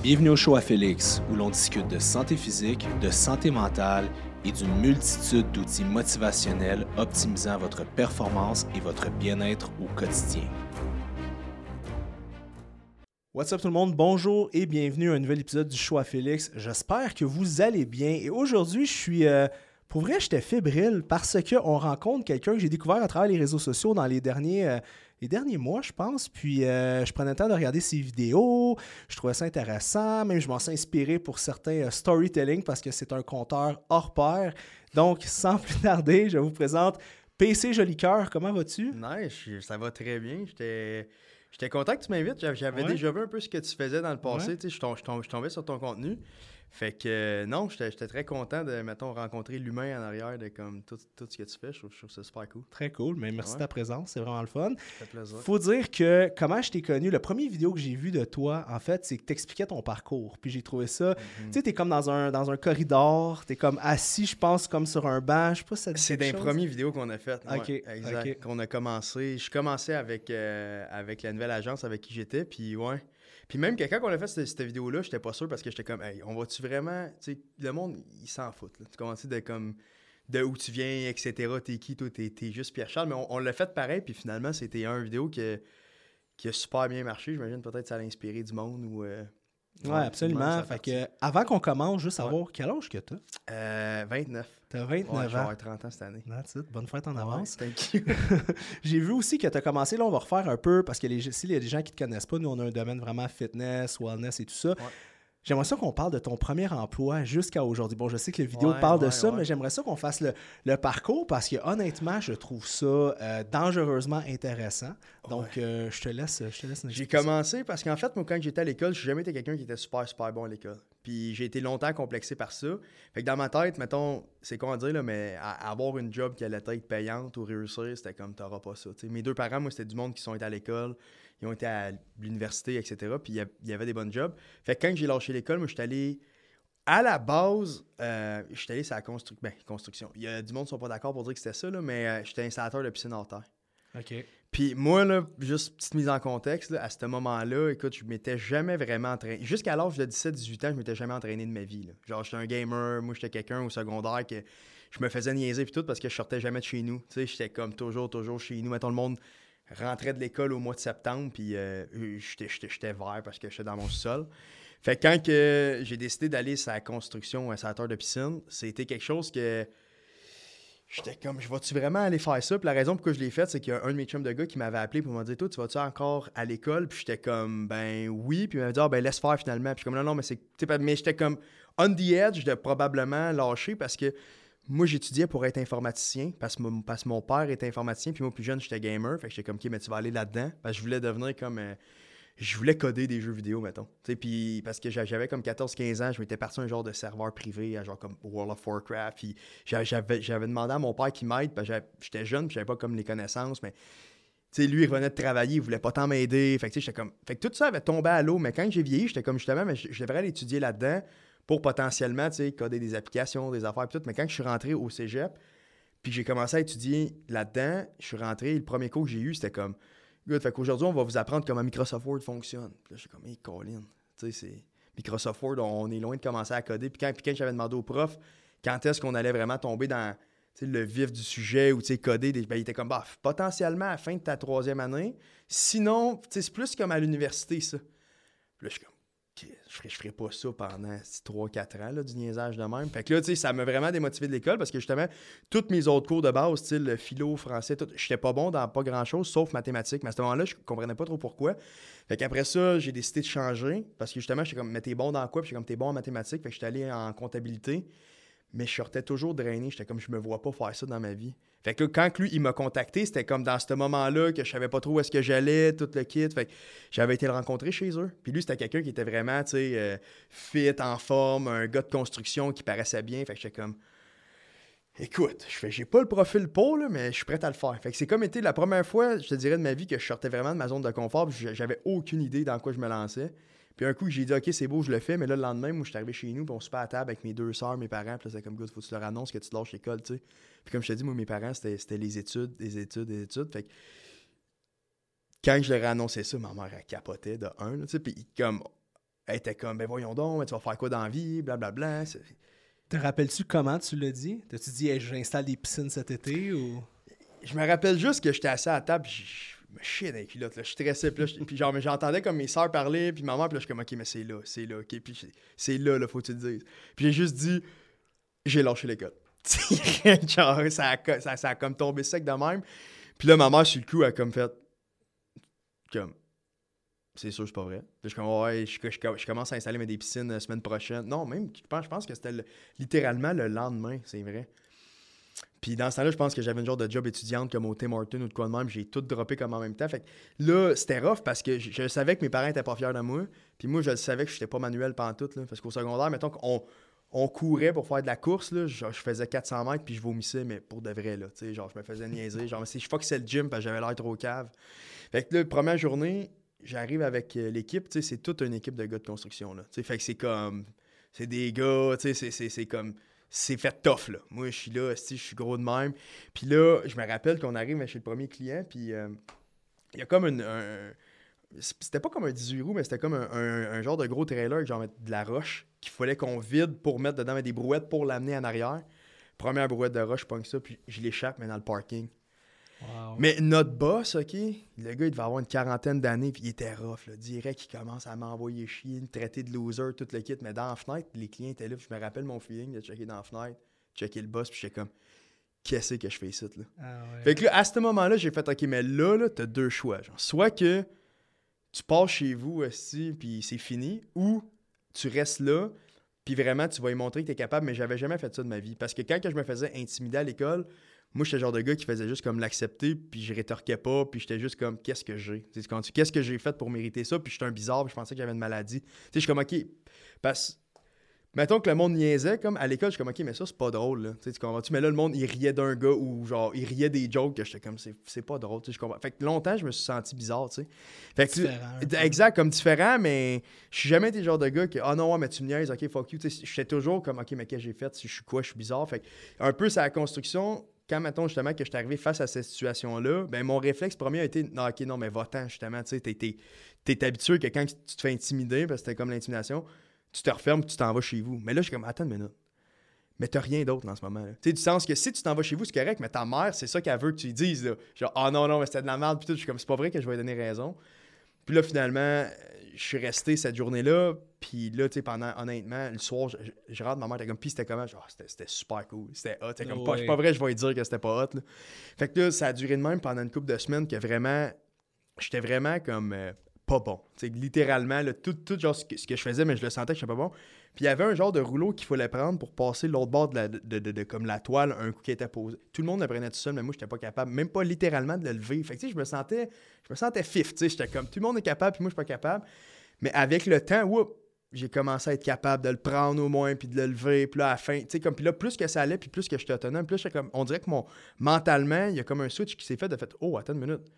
Bienvenue au show à Félix, où l'on discute de santé physique, de santé mentale et d'une multitude d'outils motivationnels optimisant votre performance et votre bien-être au quotidien. What's up tout le monde, bonjour et bienvenue à un nouvel épisode du show à Félix. J'espère que vous allez bien et aujourd'hui je suis... euh, pour vrai, j'étais fébrile parce qu'on rencontre quelqu'un que j'ai découvert à travers les réseaux sociaux dans les derniers, euh, les derniers mois, je pense. Puis euh, je prenais le temps de regarder ses vidéos. Je trouvais ça intéressant. Même je m'en suis inspiré pour certains euh, storytelling parce que c'est un conteur hors pair. Donc, sans plus tarder, je vous présente PC Jolicoeur. Comment vas-tu? Nice, ça va très bien. J'étais j'étais content que tu m'invites. J'avais Ouais. déjà vu un peu ce que tu faisais dans le passé. Ouais. Je tom- je tom- je tombais sur ton contenu. Fait que euh, non, j'étais très content de, mettons, rencontrer l'humain en arrière de comme tout, tout ce que tu fais. Je trouve, je trouve ça super cool. Très cool, mais merci Ouais. de ta présence, c'est vraiment le fun. Ça fait plaisir. Faut dire que comment je t'ai connu, le premier vidéo que j'ai vu de toi, en fait, c'est que tu expliquais ton parcours. Puis j'ai trouvé ça. Mhm. Tu sais, t'es comme dans un, dans un corridor, t'es comme assis, je pense, comme sur un banc. Je sais pas si ça C'est chose. premières vidéos qu'on a faites. ouais, Ok, exact. Qu'on a commencé. Je commençais avec, euh, avec la nouvelle agence avec qui j'étais. Puis ouais. Puis même que quand on a fait cette, vidéo-là, j'étais pas sûr parce que j'étais comme, hey, on va-tu vraiment. Tu sais, le monde, il s'en fout. Tu commences de comme. De où tu viens, etc. T'es qui, toi, t'es, juste Pierre-Charles. Mais on, on l'a fait pareil, puis finalement, c'était un vidéo que- qui a super bien marché. J'imagine peut-être que ça a inspiré du monde ou. euh, Ouais, ouais, absolument. Fait que, avant qu'on commence, juste savoir quel âge que t'as? Euh, 29. T'as Ouais, 29 je vais ans. avoir 30 ans cette année. That's it. Bonne fête en avance. Thank you. J'ai vu aussi que tu as commencé, là, on va refaire un peu, parce que les, s'il y a des gens qui ne te connaissent pas, nous, on a un domaine vraiment fitness, wellness et tout ça. J'aimerais ça qu'on parle de ton premier emploi jusqu'à aujourd'hui. Bon, je sais que la vidéo Ouais, parle de ouais, ça, ouais. mais j'aimerais ça qu'on fasse le, le parcours parce que honnêtement, je trouve ça euh, dangereusement intéressant. Donc, euh, je te laisse. Je te laisse J'ai ça. commencé parce qu'en fait, moi, quand j'étais à l'école, j'ai jamais été quelqu'un qui était super, super bon à l'école. Puis j'ai été longtemps complexé par ça. Fait que dans ma tête, mettons, c'est con à dire, là, mais à- avoir une job qui allait être payante ou réussir, c'était comme, t'auras pas ça. Mes deux parents, moi, c'était du monde qui sont été à l'école, ils ont été à l'université, etc. Puis il y avait des bonnes jobs. Fait que quand j'ai lâché l'école, moi, j'étais allé. À la base, euh, j'étais allé sur la ben, construction. Il y a du monde qui sont pas d'accord pour dire que c'était ça, là, mais euh, j'étais installateur de piscine hors terre. OK. Puis moi, là, juste petite mise en contexte, là, à ce moment-là, écoute, je m'étais jamais vraiment entraîné. Jusqu'à l'âge de 17-18 ans, je m'étais jamais entraîné de ma vie. Genre, j'étais un gamer, moi, j'étais quelqu'un au secondaire que je me faisais niaiser puis tout parce que je sortais jamais de chez nous. Tu sais, j'étais comme toujours, toujours chez nous. Mettons, le monde rentrait de l'école au mois de septembre, puis euh, j'étais- vert parce que j'étais dans mon sol. Fait que quand que j'ai décidé d'aller sur la construction, un installateur de piscine, c'était quelque chose que J'étais comme, je vais-tu vraiment aller faire ça? Puis la raison pourquoi je l'ai fait, c'est qu'il y a un de mes chums de gars qui m'avait appelé pour me dire, toi, tu vas-tu encore à l'école? Puis j'étais comme, ben oui. Puis il m'avait dit, ah, ben laisse faire finalement. Puis comme, non, non, mais c'est. Mais j'étais comme, on the edge de probablement lâcher parce que moi, j'étudiais pour être informaticien parce que, mon, parce que mon père était informaticien. Puis moi, plus jeune, j'étais gamer. Fait que j'étais comme, ok, mais tu vas aller là-dedans. Parce que je voulais devenir comme. euh, je voulais coder des jeux vidéo, mettons. Puis parce que j'a- j'avais comme 14-15 ans, je m'étais parti un genre de serveur privé, genre comme World of Warcraft. Puis j'a- j'avais demandé à mon père qu'il m'aide, parce que j'étais jeune, puis j'avais pas comme les connaissances, mais lui, il revenait de travailler, il voulait pas tant m'aider. Fait que, comme. Fait que tout ça avait tombé à l'eau, mais quand j'ai vieilli, j'étais comme justement, mais je, devrais aller étudier là-dedans pour potentiellement, tu coder des applications, des affaires, puis tout. Mais quand je suis rentré au cégep, puis j'ai commencé à étudier là-dedans, je suis rentré, le premier cours que j'ai eu, c'était comme. Good, fait qu'aujourd'hui, on va vous apprendre comment Microsoft Word fonctionne. Puis là, je suis comme, hey, Colin, tu sais, c'est. Microsoft Word, on est loin de commencer à coder. Puis quand, puis quand j'avais demandé au prof quand est-ce qu'on allait vraiment tomber dans le vif du sujet ou coder, des, ben, il était comme, bah, potentiellement à la fin de ta troisième année. Sinon, c'est plus comme à l'université, ça. Puis là, je suis comme, je ferais, je ferais pas ça pendant 3-4 ans, du niaisage de même. Fait que là, tu sais, ça m'a vraiment démotivé de l'école parce que justement, tous mes autres cours de base, style le philo, français, tout, j'étais pas bon dans pas grand-chose, sauf mathématiques. Mais à ce moment-là, je comprenais pas trop pourquoi. Fait qu'après ça, j'ai décidé de changer parce que justement, j'étais comme, mais t'es bon dans quoi? Puis j'étais comme, t'es bon en mathématiques. Fait que j'étais allé en comptabilité. Mais je sortais toujours drainé. J'étais comme, je me vois pas faire ça dans ma vie. Fait que quand lui, il m'a contacté, c'était comme dans ce moment-là que je savais pas trop où est-ce que j'allais, tout le kit. Fait j'avais été le rencontrer chez eux. Puis lui, c'était quelqu'un qui était vraiment, tu sais, euh, fit, en forme, un gars de construction qui paraissait bien. Fait que j'étais comme, écoute, je fais, j'ai pas le profil pour, là, mais je suis prêt à le faire. Fait que c'est comme été la première fois, je te dirais, de ma vie que je sortais vraiment de ma zone de confort. J'avais aucune idée dans quoi je me lançais. Puis un coup, j'ai dit, OK, c'est beau, je le fais. Mais là, le lendemain, moi, je suis arrivé chez nous, puis on se pas à table avec mes deux sœurs, mes parents. Puis là, c'est comme, good, faut que tu leur annonces que tu lâches l'école, tu sais. Puis comme je te dis, moi, mes parents, c'était les études, les études, les études. Fait que quand je leur ai annoncé ça, ma mère, elle capotait de un, tu sais. Puis comme, Elle était comme, ben voyons donc, tu vas faire quoi dans la vie, blablabla. Te rappelles-tu comment tu l'as dit? T'as-tu dit, hey, j'installe des piscines cet été ou? Je me rappelle juste que j'étais assis à la table, puis je me chiais dans les culottes, là. Je stressais, puis, là, puis genre, j'entendais comme mes sœurs parler, puis maman, puis là, je suis comme, ok, mais c'est là, c'est là, ok, puis c'est- là, là, faut que tu le dises. Puis j'ai juste dit, j'ai lâché l'école. genre, ça a, ça, ça a comme tombé sec de même. Puis là, ma mère, sur le coup, a comme fait, comme, c'est sûr, c'est pas vrai. Puis je suis comme, ouais, je, commence à installer mes des piscines la semaine prochaine. Non, même, je pense, que c'était le- littéralement le lendemain, c'est vrai. Puis dans ce temps-là, je pense que j'avais une genre de job étudiante comme au Tim Hortons ou de quoi de même. J'ai tout droppé comme en même temps. Fait que là, c'était rough parce que je, savais que mes parents étaient pas fiers de moi. Puis moi, je savais que je n'étais pas manuel pantoute. Là, parce qu'au secondaire, mettons qu'on on courait pour faire de la course. Je faisais 400 mètres puis je vomissais, mais pour de vrai. Là, genre, je me faisais niaiser. Genre, c'est- je c'est le gym parce que j'avais l'air trop cave. Fait que là, première journée, j'arrive avec euh, l'équipe. C'est toute une équipe de gars de construction. Fait que c'est comme. C'est des gars, c'est comme c'est fait tough, là. Moi, je suis là, je suis gros de même. Puis là, je me rappelle qu'on arrive chez le premier client, puis euh, il y a comme un... C'était pas comme un 18 roues, mais c'était comme un, un- genre de gros trailer genre de la roche qu'il fallait qu'on vide pour mettre dedans des brouettes pour l'amener en arrière. Première brouette de roche, je pogne ça, puis je l'échappe, mais dans le parking. Wow. Mais notre boss, OK, le gars, il devait avoir une quarantaine d'années, puis il était rough, là. Direct, il commence à m'envoyer chier, me traiter de loser, tout le kit. Mais dans la fenêtre, les clients étaient là, puis je me rappelle mon feeling de checker dans la fenêtre, checker le boss, puis j'étais comme, qu'est-ce que je fais ici, là? Ah ouais. Fait que là, à ce moment-là, j'ai fait, OK, mais là, là, t'as deux choix. Genre, soit que tu pars chez vous aussi, puis c'est fini, ou tu restes là, puis vraiment, tu vas lui montrer que t'es capable, mais j'avais jamais fait ça de ma vie. Parce que quand que je me faisais intimider à l'école, moi, j'étais le genre de gars qui faisait juste comme l'accepter, puis je rétorquais pas, puis j'étais juste comme, qu'est-ce que j'ai? Tu sais, quand tu- Qu'est-ce que j'ai fait pour mériter ça? Puis j'étais un bizarre, puis je pensais que j'avais une maladie. Tu sais, je suis comme, OK, parce Mettons que le monde niaisait, comme à l'école, je suis comme, OK, mais ça, c'est pas drôle, là. Tu comprends-tu? Mais là, le monde, il riait d'un gars ou genre, il riait des jokes que j'étais comme, c'est c'est pas drôle, tu sais, je comprends. Fait que longtemps, je me suis senti bizarre, tu sais. Fait que, tu- Différent, exact, comme différent, mais je suis jamais été le genre de gars que, ah non, ouais, mais tu me niaises, OK, fuck you. Tu sais, j'étais toujours comme, OK, mais qu'est-ce que j'ai fait? Si je suis quoi? Je suis bizarre. Fait que, un peu, c'est la construction. Quand, mettons, justement, que je suis arrivé face à cette situation-là, ben, mon réflexe premier a été, non, OK, non, mais va-t'en, justement, tu sais, t'es- habitué que quand tu te fais intimider, parce que c'était comme l'intimidation, tu te refermes, tu t'en vas chez vous. Mais là, je suis comme, attends une minute. Mais t'as rien d'autre en ce moment. Tu sais, du sens que si tu t'en vas chez vous, c'est correct, mais ta mère, c'est ça qu'elle veut que tu lui dises. Là. Genre, ah non, non, mais c'était de la merde, puis tout. Je suis comme, c'est pas vrai que je vais lui donner raison. Puis là, finalement, je suis resté cette journée-là. Puis là, tu sais, pendant, honnêtement, le soir, je, je- je rentre, ma mère était comme, puis c'était comment? Genre, c'était, super cool. C'était hot. C'était comme, Oh pas, ouais. c'est pas vrai, je vais dire que c'était pas hot. là. Fait que là, ça a duré de même pendant une couple de semaines que vraiment, j'étais vraiment comme euh, pas bon. Tu sais, littéralement, là, tout, tout genre ce que, ce que je faisais, mais je le sentais que j'étais pas bon. Puis il y avait un genre de rouleau qu'il fallait prendre pour passer l'autre bord de, la, de, de- de- comme la toile, un coup qui était posé. Tout le monde le prenait tout seul, mais moi, j'étais pas capable, même pas littéralement de le lever. Fait que tu sais, je me sentais, je me sentais fif, tu sais, j'étais comme, tout le monde est capable, puis moi, je suis pas capable. Mais avec le temps, whoop, j'ai commencé à être capable de le prendre au moins, puis de le lever, puis là, à la fin, tu sais, comme, puis là, plus que ça allait, puis plus que j'étais autonome, plus comme, on dirait que mon, mentalement, il y a comme un switch qui s'est fait de fait, oh, attends une minute.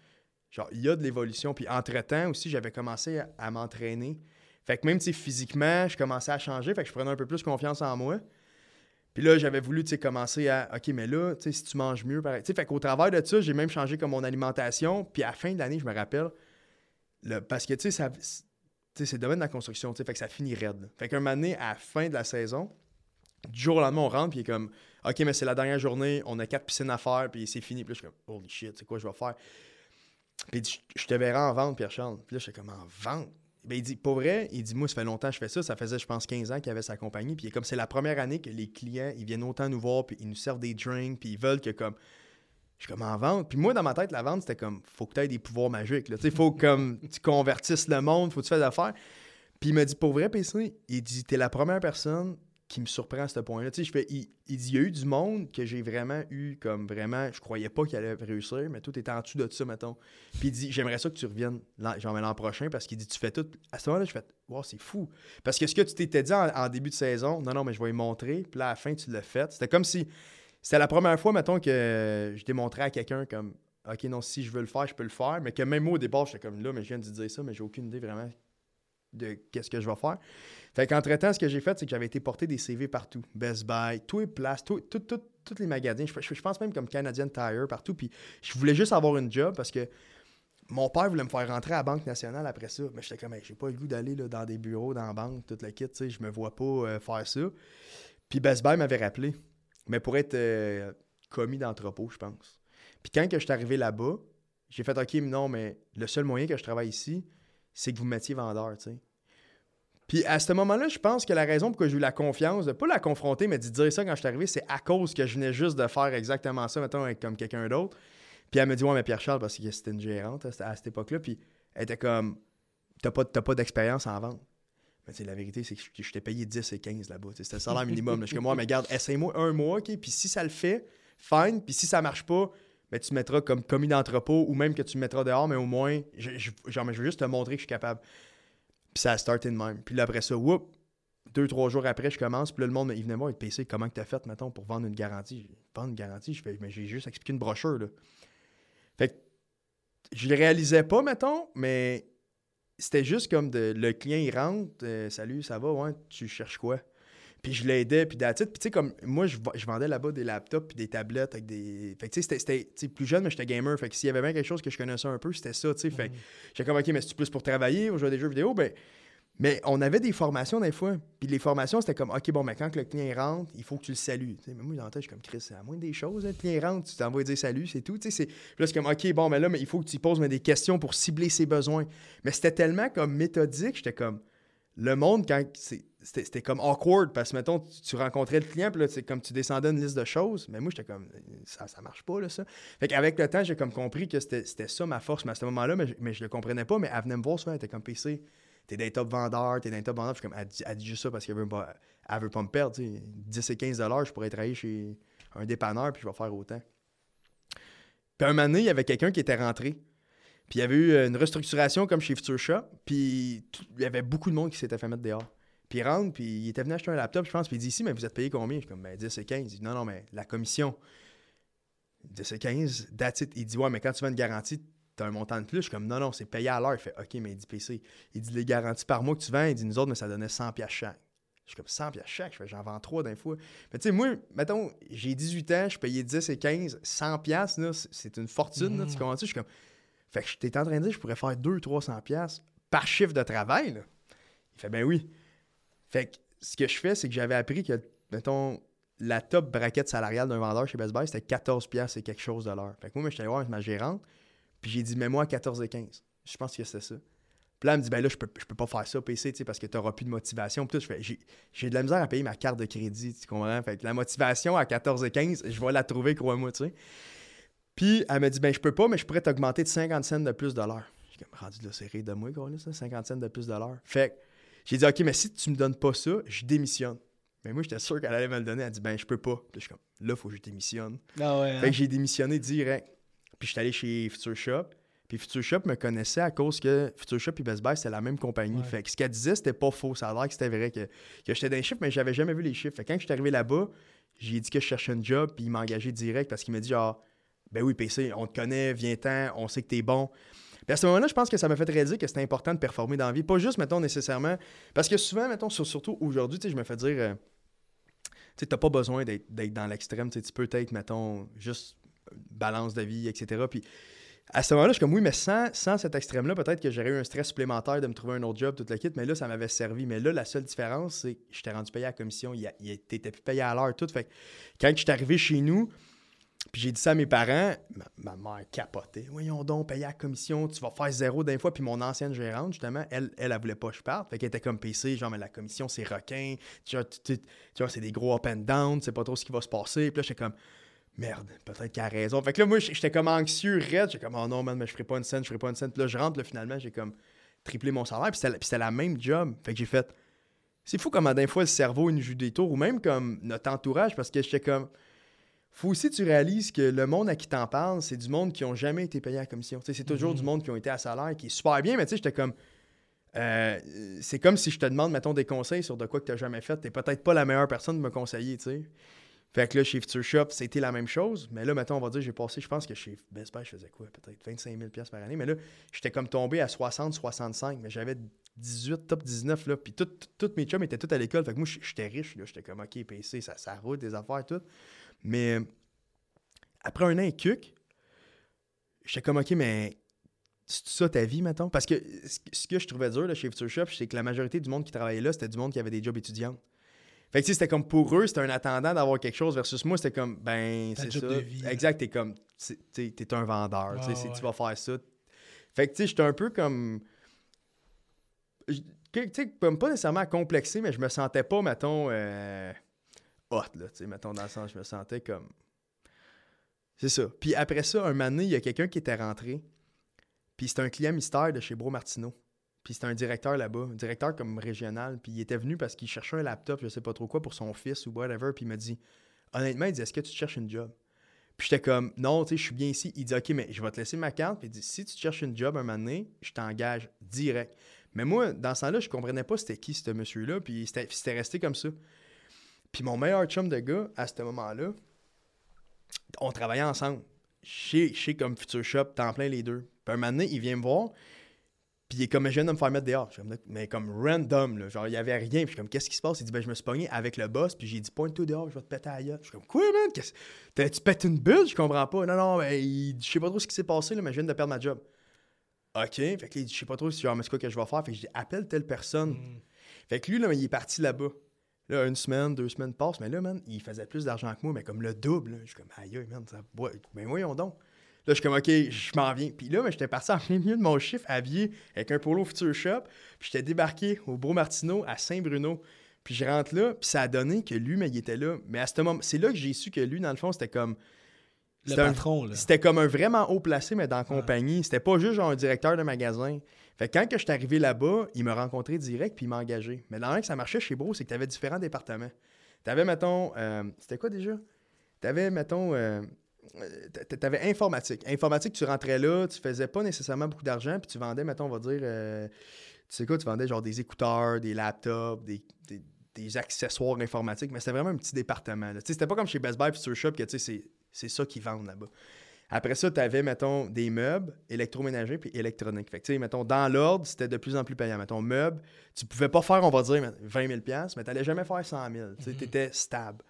Genre, il y a de l'évolution. Puis entre-temps aussi, j'avais commencé à, m'entraîner. Fait que même, tu sais, physiquement, je commençais à changer. Fait que je prenais un peu plus confiance en moi. Puis là, j'avais voulu, tu sais, commencer à, OK, mais là, tu sais, si tu manges mieux, pareil. Tu sais, fait qu'au travers de ça, j'ai même changé comme mon alimentation. Puis à la fin de l'année, je me rappelle, le- parce que, tu sais, ça... C'est le domaine de la construction, fait que ça finit raide. Fait qu'un moment à la fin de la saison, du jour au lendemain, on rentre, puis il est comme, OK, mais c'est la dernière journée, on a quatre piscines à faire, puis c'est fini. Puis là, je suis comme, holy shit, c'est quoi je vais faire? Puis il dit, je te verrai en vente, Pierre-Charles. Puis là, je suis comme, en vente? Ben, il dit, pas vrai, il dit, moi, ça fait longtemps que je fais ça. Ça faisait, je pense, 15 ans qu'il avait sa compagnie. Puis comme, c'est la première année que les clients, ils viennent autant nous voir, puis ils nous servent des drinks, puis ils veulent que, comme, je suis comme en vente. Puis moi, dans ma tête, la vente, c'était comme, faut que tu aies des pouvoirs magiques. Sais, faut comme, tu convertisses le monde, faut que tu fasses affaires. Puis il m'a dit, pour vrai, PC, il dit, t'es la première personne qui me surprend à ce point-là. Il, il dit, il y a eu du monde que j'ai vraiment eu comme vraiment, je croyais pas qu'il allait réussir, mais tout était en dessous de ça, mettons. Puis il dit, j'aimerais ça que tu reviennes genre, mais l'an prochain parce qu'il dit, tu fais tout. À ce moment-là, je fais, wow, c'est fou. Parce que ce que tu t'étais dit en, début de saison, non, non, mais je vais lui montrer. Puis là, à la fin, tu l'as fait. C'était comme si, c'était la première fois, mettons, que je démontrais à quelqu'un comme, OK, non, si je veux le faire, je peux le faire. Mais que même moi, au départ, j'étais comme là, mais je viens de dire ça, mais j'ai aucune idée vraiment de qu'est-ce que je vais faire. Fait qu'entre-temps, ce que j'ai fait, c'est que j'avais été porter des CV partout. Best Buy, tous les places, tous les magasins. Je, pense même comme Canadian Tire, partout. Puis je voulais juste avoir une job parce que mon père voulait me faire rentrer à la Banque nationale après ça. Mais j'étais comme, j'ai pas le goût d'aller dans des bureaux, dans la banque, toute la kit, je me vois pas euh, faire ça. Puis Best Buy m'avait rappelé, mais pour être euh, commis d'entrepôt, je pense. Puis quand que je suis arrivé là-bas, j'ai fait, OK, mais non, mais le seul moyen que je travaille ici, c'est que vous me mettiez vendeur, tu sais. Puis à ce moment-là, je pense que la raison pour j'ai eu la confiance, de pas la confronter, mais de dire ça quand je suis arrivé, c'est à cause que je venais juste de faire exactement ça, mettons, avec comme quelqu'un d'autre. Puis elle me dit, ouais, mais Pierre-Charles, parce que c'était une gérante à, cette époque-là, puis elle était comme, t'as pas, pas d'expérience en vente. Mais la vérité, c'est que je, t'ai payé 10 et 15 là-bas. C'était le salaire minimum. là. Je suis moi, mais regarde, essaye-moi un mois, OK? Puis si ça le fait, fine. Puis si ça marche pas, ben, tu mettras comme commis d'entrepôt ou même que tu me mettras dehors, mais au moins, je, genre, mais je veux juste te montrer que je suis capable. Puis ça a starté de même. Puis là, après ça, whoop, deux, trois jours après, je commence. Puis là, le monde, il venait voir, il PC, comment que t'as fait, mettons, pour vendre une garantie? Vendre une garantie? Je fais, mais j'ai juste expliqué une brochure, là. Fait que je le réalisais pas, mettons, mais c'était juste comme de, le client, il rentre, euh, salut, ça va, ouais, tu cherches quoi? Puis je l'aidais, puis it. Puis tu sais, comme moi, je, vendais là-bas des laptops puis des tablettes avec des. Fait que tu sais, c'était- plus jeune, mais j'étais gamer. Fait que s'il y avait bien quelque chose que je connaissais un peu, c'était ça, tu sais. Fait que j'étais comme, OK, mais c'est plus pour travailler ou jouer à des jeux vidéo? Ben, mais on avait des formations des fois. Puis les formations, c'était comme, OK, bon, mais quand le client rentre, il faut que tu le salues. Mais moi, dans la je suis comme, Chris, c'est à moins des choses. Le client rentre, tu t'envoies dire salut, c'est tout. Puis là, c'est comme, OK, bon, mais là, mais il faut que tu poses mais, des questions pour cibler ses besoins. Mais c'était tellement comme méthodique, j'étais comme, le monde, quand c'était comme awkward parce que, mettons, tu, rencontrais le client, puis là, c'est comme tu descendais une liste de choses, mais moi, j'étais comme, ça, ça marche pas, là, ça. Fait qu'avec le temps, j'ai comme compris que c'était ça ma force, mais à ce moment-là, mais, mais je le comprenais pas, mais elle venait me voir souvent, elle était comme PC, t'es d'un top vendeur, t'es d'un top vendeur, puis comme, elle dit, dit juste ça parce qu'elle veut pas, elle veut pas me perdre, tu sais. 10 et 15 dollars, je pourrais travailler chez un dépanneur, puis je vais faire autant. Puis un moment donné, il y avait quelqu'un qui était rentré. Puis il y avait eu une restructuration comme chez Future Shop. Puis il y avait beaucoup de monde qui s'était fait mettre dehors. Puis il rentre, puis il était venu acheter un laptop, je pense. Puis il dit ici, mais vous êtes payé combien Je suis comme, ben 10 et 15. Il dit, non, non, mais la commission, 10 et 15, that's it. Il dit, ouais, mais quand tu vends une garantie, t'as un montant de plus. Je suis comme, non, non, c'est payé à l'heure. Il fait, OK, mais il dit PC. Il dit, les garanties par mois que tu vends, il dit, nous autres, mais ça donnait 100 piastres chaque. Je suis comme 100 piastres chaque? Je fais, j'en vends 3 d'un fois. Mais tu sais, moi, mettons, j'ai 18 ans, je payais 10 et 15, 100 piastres, là, c'est- une fortune, là, tu Mhm. comprends Je suis comme, fait que j'étais en train de dire, je pourrais faire 200-300 piastres par chiffre de travail, là. Il fait, ben oui. Fait que ce que je fais, c'est que j'avais appris que, mettons, la top braquette salariale d'un vendeur chez Best Buy, c'était 14 piastres et quelque chose de l'heure. Fait que moi, je suis allé voir avec ma gérante, puis j'ai dit, mets-moi à 14 et 15. Je pense que c'était ça. Puis là, elle me dit, ben là, je peux, je peux pas faire ça, PC, tu sais, parce que tu n'auras plus de motivation. Puis tout, je fais, j'ai, j'ai de la misère à payer ma carte de crédit, tu comprends? Fait que la motivation à 14 et 15, je vais la trouver, crois-moi, tu sais. Puis elle m'a dit, ben je peux pas, mais je pourrais t'augmenter de 50 cents de plus de l'heure. J'ai comme rendu là, c'est rire de moi, quoi, là, ça, 50 cents de plus de l'heure. Fait que j'ai dit, OK, mais si tu me donnes pas ça, je démissionne. Mais moi, j'étais sûr qu'elle allait me le donner. Elle dit, ben je peux pas. Puis je suis comme, là, faut que je démissionne. Ah ouais. hein? Fait que j'ai démissionné direct. Puis je suis allé chez Future Shop. Puis Future Shop me connaissait à cause que Future Shop et Best Buy, c'était la même compagnie. Ouais. Fait que ce qu'elle disait, c'était pas faux. Ça a l'air que c'était vrai que, que j'étais dans les chiffres, mais j'avais jamais vu les chiffres. Fait que quand je suis arrivé là-bas, j'ai dit que je cherchais un job, puis il m'a engagé direct parce qu'il m'a dit genre, ben oui, PC, on te connaît, viens-t'en, on sait que t'es bon. Puis à ce moment-là, je pense que ça m'a fait réaliser que c'était important de performer dans la vie. Pas juste, mettons, nécessairement. Parce que souvent, mettons, sur- surtout aujourd'hui, tu sais, je me fais dire, euh, tu sais, t'as pas besoin d'être dans l'extrême. Tu peux être, mettons, juste balance de vie, etc. Puis à ce moment-là, je suis comme oui, mais sans, sans cet extrême-là, peut-être que j'aurais eu un stress supplémentaire de me trouver un autre job, toute la kit, mais là, ça m'avait servi. Mais là, la seule différence, c'est que j'étais rendu payé à commission. Il, il était plus payé à l'heure, tout. Fait que quand je suis arrivé chez nous, puis j'ai dit ça à mes parents, ma, ma mère capotait. Voyons donc, payer à commission, tu vas faire zéro d'un fois. Puis mon ancienne gérante, justement, elle, elle, elle voulait pas que je parte. Fait qu'elle était comme PC, genre, mais la commission, c'est requin. Tu vois, tu vois, c'est des gros up and down, tu sais pas trop ce qui va se passer. Puis là, j'étais comme, merde, peut-être qu'elle a raison. Fait que là, moi, j'étais comme anxieux, raide. J'étais comme, oh non, man, mais je ferai pas une scène, je ferai pas une scène. Puis là, je rentre, là, finalement, j'ai comme triplé mon salaire. Puis c'était la même job. Fait que j'ai fait, c'est fou comment des fois le cerveau il nous joue des tours, ou même comme notre entourage, parce que j'étais comme, faut aussi que tu réalises que le monde à qui t'en parles, c'est du monde qui ont jamais été payé à la commission. C'est toujours du monde qui ont été à salaire, qui est super bien, mais tu sais, j'étais comme. euh, c'est comme si je te demande, mettons, des conseils sur de quoi que tu n'as jamais fait. Tu peut-être pas la meilleure personne de me conseiller, tu sais. Fait que là, chez Future Shop, c'était la même chose. Mais là, mettons, on va dire, j'ai passé, je pense que chez Best Buy, je faisais quoi? Peut-être 25 000 par année. Mais là, j'étais comme tombé à 60, 65. Mais j'avais 18, top 19, là. Puis tout- tout- tous mes chums étaient tous à l'école. Fait que moi, j'étais riche, là. J'étais comme, OK, PC, ça, ça roule des affaires, tout. Mais après un an et cuc, j'étais comme, OK, mais c'est ça ta vie, mettons? Parce que ce que je trouvais dur là, chez Future Shop, c'est que la majorité du monde qui travaillait là, c'était du monde qui avait des jobs étudiants. Fait que c'était comme pour eux, c'était un attendant d'avoir quelque chose versus moi, c'était comme, ben, c'est ça. exact, t'es comme, t'es un vendeur, tu sais, tu vas faire ça. Fait que, tu sais, j'étais un peu comme. Tu sais, pas nécessairement complexé, mais je me sentais pas, mettons, euh, hot, là, tu sais, mettons, dans le sens, je me sentais comme. C'est ça. Puis après ça, un moment donné, il y a quelqu'un qui était rentré, puis c'était un client mystère de chez Bro Martineau. Puis c'était un directeur là-bas, un directeur comme régional. Puis il était venu parce qu'il cherchait un laptop, je sais pas trop quoi, pour son fils ou whatever. Puis il m'a dit, honnêtement, il dit, est-ce que tu cherches une job? Puis j'étais comme, non, tu sais, je suis bien ici. Il dit, OK, mais je vais te laisser ma carte. Puis il dit, si tu cherches une job un moment donné, je t'engage direct. Mais moi, dans ce temps-là, je comprenais pas c'était qui ce monsieur-là. Puis c'était resté comme ça. Puis mon meilleur chum de gars, à ce moment-là, on travaillait ensemble. Chez, chez comme Future Shop, temps plein les deux. Puis un moment donné, il vient me voir. Puis il est comme, je viens de me faire mettre dehors. mais comme random, là. Genre, il y avait rien. Puis je suis comme, qu'est-ce qui se passe? Il dit, ben, je me suis pogné avec le boss. Puis j'ai dit, pointe-toi dehors, je vais te péter à la Je suis comme, quoi, man? Tu pètes une bulle? Je comprends pas. Non, non, mais je sais pas trop ce qui s'est passé, là, mais je viens de perdre ma job. OK. Fait que il dit, je sais pas trop si genre, mais c'est quoi que je vais faire? Fait que je dis, appelle telle personne. Mm. Fait que lui, là, il est parti là-bas. Là, une semaine, deux semaines passent. Mais là, man, il faisait plus d'argent que moi, mais comme le double. Je suis comme, aïe, man, ça. Ben voyons donc. Là, je suis comme, OK, je m'en viens. Puis là, j'étais parti en plein milieu de mon chiffre, habillé avec un polo Future Shop. Puis j'étais débarqué au Beau Martineau à Saint-Bruno. Puis je rentre là, puis ça a donné que lui, mais il était là. Mais à ce moment, c'est là que j'ai su que lui, dans le fond, c'était comme. Le patron, là. C'était comme un vraiment haut placé, mais dans la compagnie. C'était pas juste genre un directeur de magasin. Fait que quand que je suis arrivé là-bas, il m'a rencontré direct, puis il m'a engagé. Mais dans que ça marchait chez Bro, c'est que tu avais différents départements. Tu avais, mettons, euh, c'était quoi déjà? Tu avais, mettons, euh, tu avais informatique. Informatique, tu rentrais là, tu faisais pas nécessairement beaucoup d'argent, puis tu vendais, mettons, on va dire, euh, tu sais quoi, tu vendais genre des écouteurs, des laptops, des, accessoires informatiques, mais c'était vraiment un petit département. C'était pas comme chez Best Buy Future Shop que c'est ça qu'ils vendent là-bas. Après ça, tu avais, mettons, des meubles, électroménagers puis électroniques. Fait que, tu sais, mettons, dans l'ordre, c'était de plus en plus payant. Mettons, meubles, tu pouvais pas faire, on va dire, 20 000 mais tu n'allais jamais faire 100 000. Tu mm-hmm. étais stable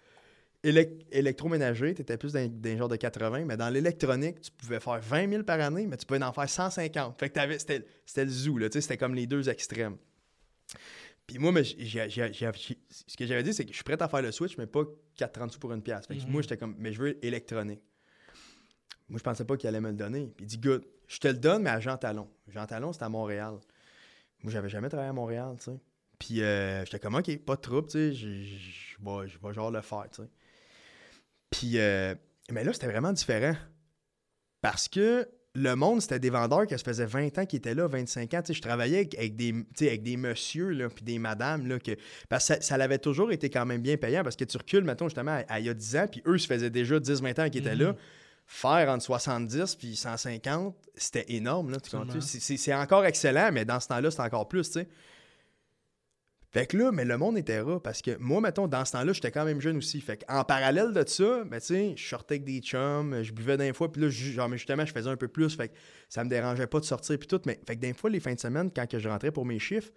électroménager, tu étais plus dans, des genres de 80, mais dans l'électronique, tu pouvais faire 20 000 par année, mais tu pouvais en faire 150. Fait que c'était, c'était le zoo, c'était comme les deux extrêmes. Puis moi, mais ce que j'avais dit, c'est que je suis prêt à faire le switch, mais pas 4,30 sous pour une pièce. Fait que moi, mhm. j'étais comme, mais je veux électronique. Moi, je pensais pas qu'il allait me le donner. Puis il dit, good, je te le donne, mais à Jean Talon. Jean Talon, c'était à Montréal. Moi, j'avais jamais travaillé à Montréal, tu sais. Puis euh, j'étais comme, OK, pas de trouble, tu sais, je vais genre le faire, tu sais. Puis, euh, mais là, c'était vraiment différent. Parce que le monde, c'était des vendeurs qui se faisaient 20 ans qui étaient là, 25 ans. je travaillais avec, des, avec des messieurs, là, puis des madames, là, que, parce que ça, ça avait toujours été quand même bien payant, parce que tu recules, mettons, justement, à, il y a 10 ans, puis eux se faisaient déjà 10-20 ans qui étaient là. Mhm. Faire entre 70 puis 150, c'était énorme. Là, c'est encore excellent, mais dans ce temps-là, c'est encore plus. tu sais. Fait que là, mais le monde était rare parce que moi, mettons, dans ce temps-là, j'étais quand même jeune aussi. Fait qu'en parallèle de ça, ben, tu sais, je sortais avec des chums, je buvais d'un fois, puis là, genre, mais justement, je faisais un peu plus. Fait que ça me dérangeait pas de sortir, puis tout. Mais fait que d'un fois, les fins de semaine, quand que je rentrais pour mes chiffres,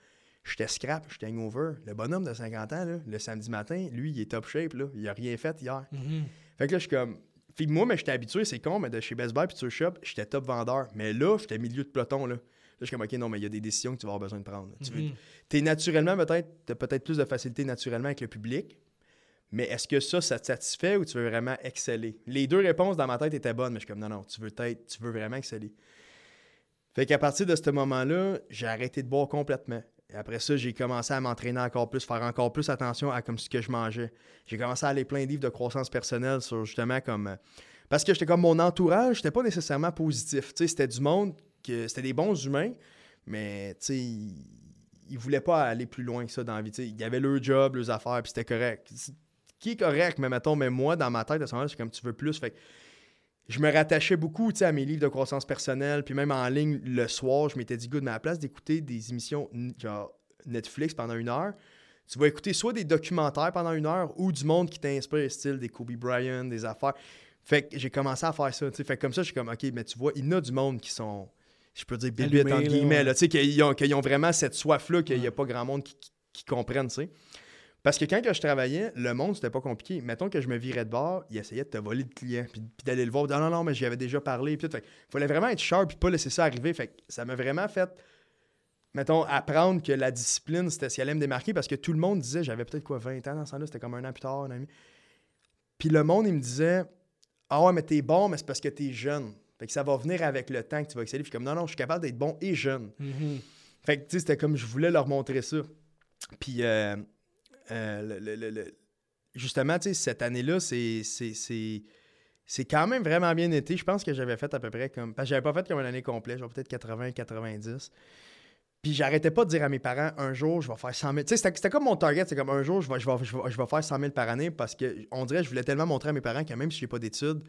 j'étais scrap, j'étais hangover. Le bonhomme de 50 ans, là, le samedi matin, lui, il est top shape, là. Il a rien fait hier. Mm-hmm. Fait que là, je suis comme. Puis moi, mais j'étais habitué, c'est con, mais de chez Best Buy puis sur Shop, j'étais top vendeur. Mais là, j'étais milieu de peloton, là je suis comme, OK, non, mais il y a des décisions que tu vas avoir besoin de prendre. Tu mhm. es naturellement, peut-être, tu as peut-être plus de facilité naturellement avec le public, mais est-ce que ça, ça te satisfait ou tu veux vraiment exceller? Les deux réponses dans ma tête étaient bonnes, mais je suis comme, non, non, tu veux, être, tu veux vraiment exceller. Fait qu'à partir de ce moment-là, j'ai arrêté de boire complètement. Et après ça, j'ai commencé à m'entraîner encore plus, faire encore plus attention à comme ce que je mangeais. J'ai commencé à aller plein de livres de croissance personnelle sur justement comme. Parce que j'étais comme mon entourage, c'était pas nécessairement positif. C'était du monde c'était des bons humains, mais tu sais, ils, voulaient pas aller plus loin que ça dans la vie. il y avait leur job, leurs affaires, puis c'était correct. Qui est correct, mais mettons, mais moi, dans ma tête, à ce moment-là, c'est comme tu veux plus. Fait je me rattachais beaucoup à mes livres de croissance personnelle, puis même en ligne le soir, je m'étais dit, good, mais à la place d'écouter des émissions genre Netflix pendant une heure, tu vas écouter soit des documentaires pendant une heure ou du monde qui t'inspire, style des Kobe Bryant, des affaires. Fait que j'ai commencé à faire ça. Fait comme ça, je suis comme, OK, mais tu vois, il y en a du monde qui sont je peux dire bébête entre guillemets, tu sais, qu'ils ont, ont, vraiment cette soif-là qu'il n'y a pas grand monde qui, qui, comprenne, tu sais. Parce que quand que je travaillais, le monde, c'était pas compliqué. Mettons que je me virais de bord, il essayait de te voler le client, puis, puis d'aller le voir. Non, non, non, mais j'y avais déjà parlé. Puis tout. Fait fallait vraiment être sharp, puis pas laisser ça arriver. Fait que ça m'a vraiment fait, mettons, apprendre que la discipline, c'était ce qui allait me démarquer, parce que tout le monde disait, j'avais peut-être quoi, 20 ans dans ce temps-là, c'était comme un an plus tard, un ami. Puis le monde, il me disait, ah ouais, mais t'es bon, mais c'est parce que t'es jeune. Fait que ça va venir avec le temps que tu vas exceller. Puis je suis comme, non, non, je suis capable d'être bon et jeune. Mhm. Fait que, tu sais, c'était comme je voulais leur montrer ça. Puis, euh, euh, le- le- le- justement, tu sais, cette année-là, c'est, c'est, c'est, c'est quand même vraiment bien été. Je pense que j'avais fait à peu près comme. Parce que j'avais pas fait comme une année complète, genre peut-être 80-90. Puis j'arrêtais pas de dire à mes parents, un jour, je vais faire 100 000. Tu sais, c'était, c'était comme mon target, c'est comme un jour, je vais, je, vais, je, vais, je vais faire 100 000 par année parce que, on dirait, je voulais tellement montrer à mes parents que même si j'ai pas d'études,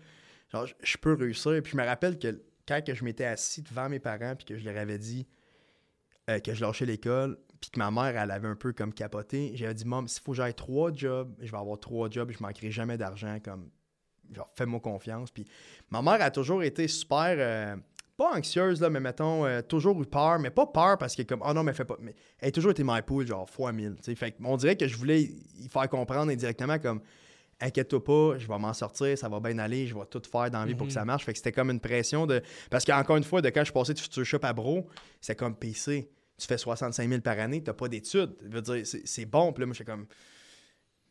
genre, je, peux réussir. Puis je me rappelle que quand je m'étais assis devant mes parents puis que je leur avais dit euh, que je lâchais l'école, puis que ma mère, elle avait un peu comme capoté, j'avais dit, Mom, s'il faut que j'aille trois jobs, je vais avoir trois jobs, je manquerai jamais d'argent, comme, genre, fais-moi confiance. Puis ma mère a toujours été super, euh, pas anxieuse, là, mais mettons, euh, toujours eu peur, mais pas peur parce que, comme, oh non, mais fais pas. Elle a toujours été my pool, genre, fois mille, tu sais. Fait on dirait que je voulais y faire comprendre indirectement, comme, inquiète-toi pas, je vais m'en sortir, ça va bien aller, je vais tout faire dans la vie pour que ça marche. Fait que c'était comme une pression de. Parce qu'encore une fois, de quand je passé de Future Shop à Bro, c'est comme PC. Tu fais 65 000 par année, t'as pas d'études. Je veux dire, c'est bon. Puis là, moi, j'étais comme.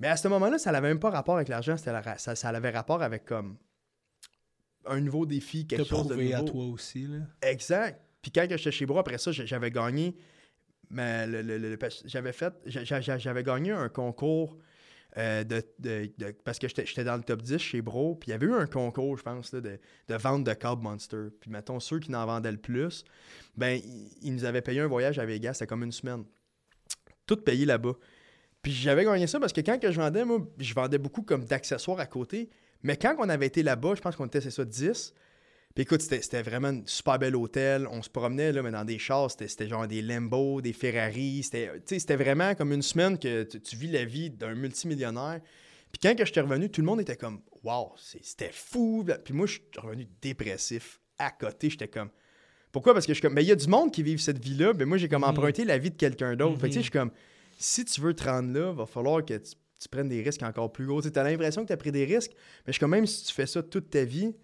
Mais à ce moment-là, ça n'avait même pas rapport avec l'argent, la ça, ça avait rapport avec comme un nouveau défi, quelque chose de prouvé à nouveau. toi aussi, là. Exact. Puis quand j'étais chez Bro, après ça, j'avais gagné. mais le- le- j'avais fait. j'a- j'a- J'avais gagné un concours euh, de, de- Parce que j'étais dans le top 10 chez Bro. Puis il y avait eu un concours, je pense, là, de, de vente de Cobb Monster. Puis mettons, ceux qui n'en vendaient le plus, ben, ils, ils nous avaient payé un voyage à Vegas. C'était comme une semaine. Tout payé là-bas. Puis j'avais gagné ça parce que quand que je vendais, moi, je vendais beaucoup comme d'accessoires à côté. Mais quand on avait été là-bas, je pense qu'on était, c'est ça, 10. Puis écoute, c'était vraiment un super bel hôtel. On se promenait, là, mais dans des chars, c'était genre des Lambo, des Ferrari. C'était vraiment comme une semaine que tu, tu vis la vie d'un multimillionnaire. Puis quand que j'étais revenu, tout le monde était comme « Wow, c'est- c'était fou! » Puis moi, je suis revenu dépressif. À côté, j'étais comme... Pourquoi? Parce que je suis comme... Mais il y a du monde qui vit cette vie-là. Mais moi, j'ai comme Mhm. emprunté la vie de quelqu'un d'autre. Fait que tu sais, Mhm. je suis comme... Si tu veux te rendre là, va falloir que tu, tu prennes des risques encore plus gros. Tu as l'impression que tu as pris des risques, mais je suis comme même si tu fais ça toute ta vie,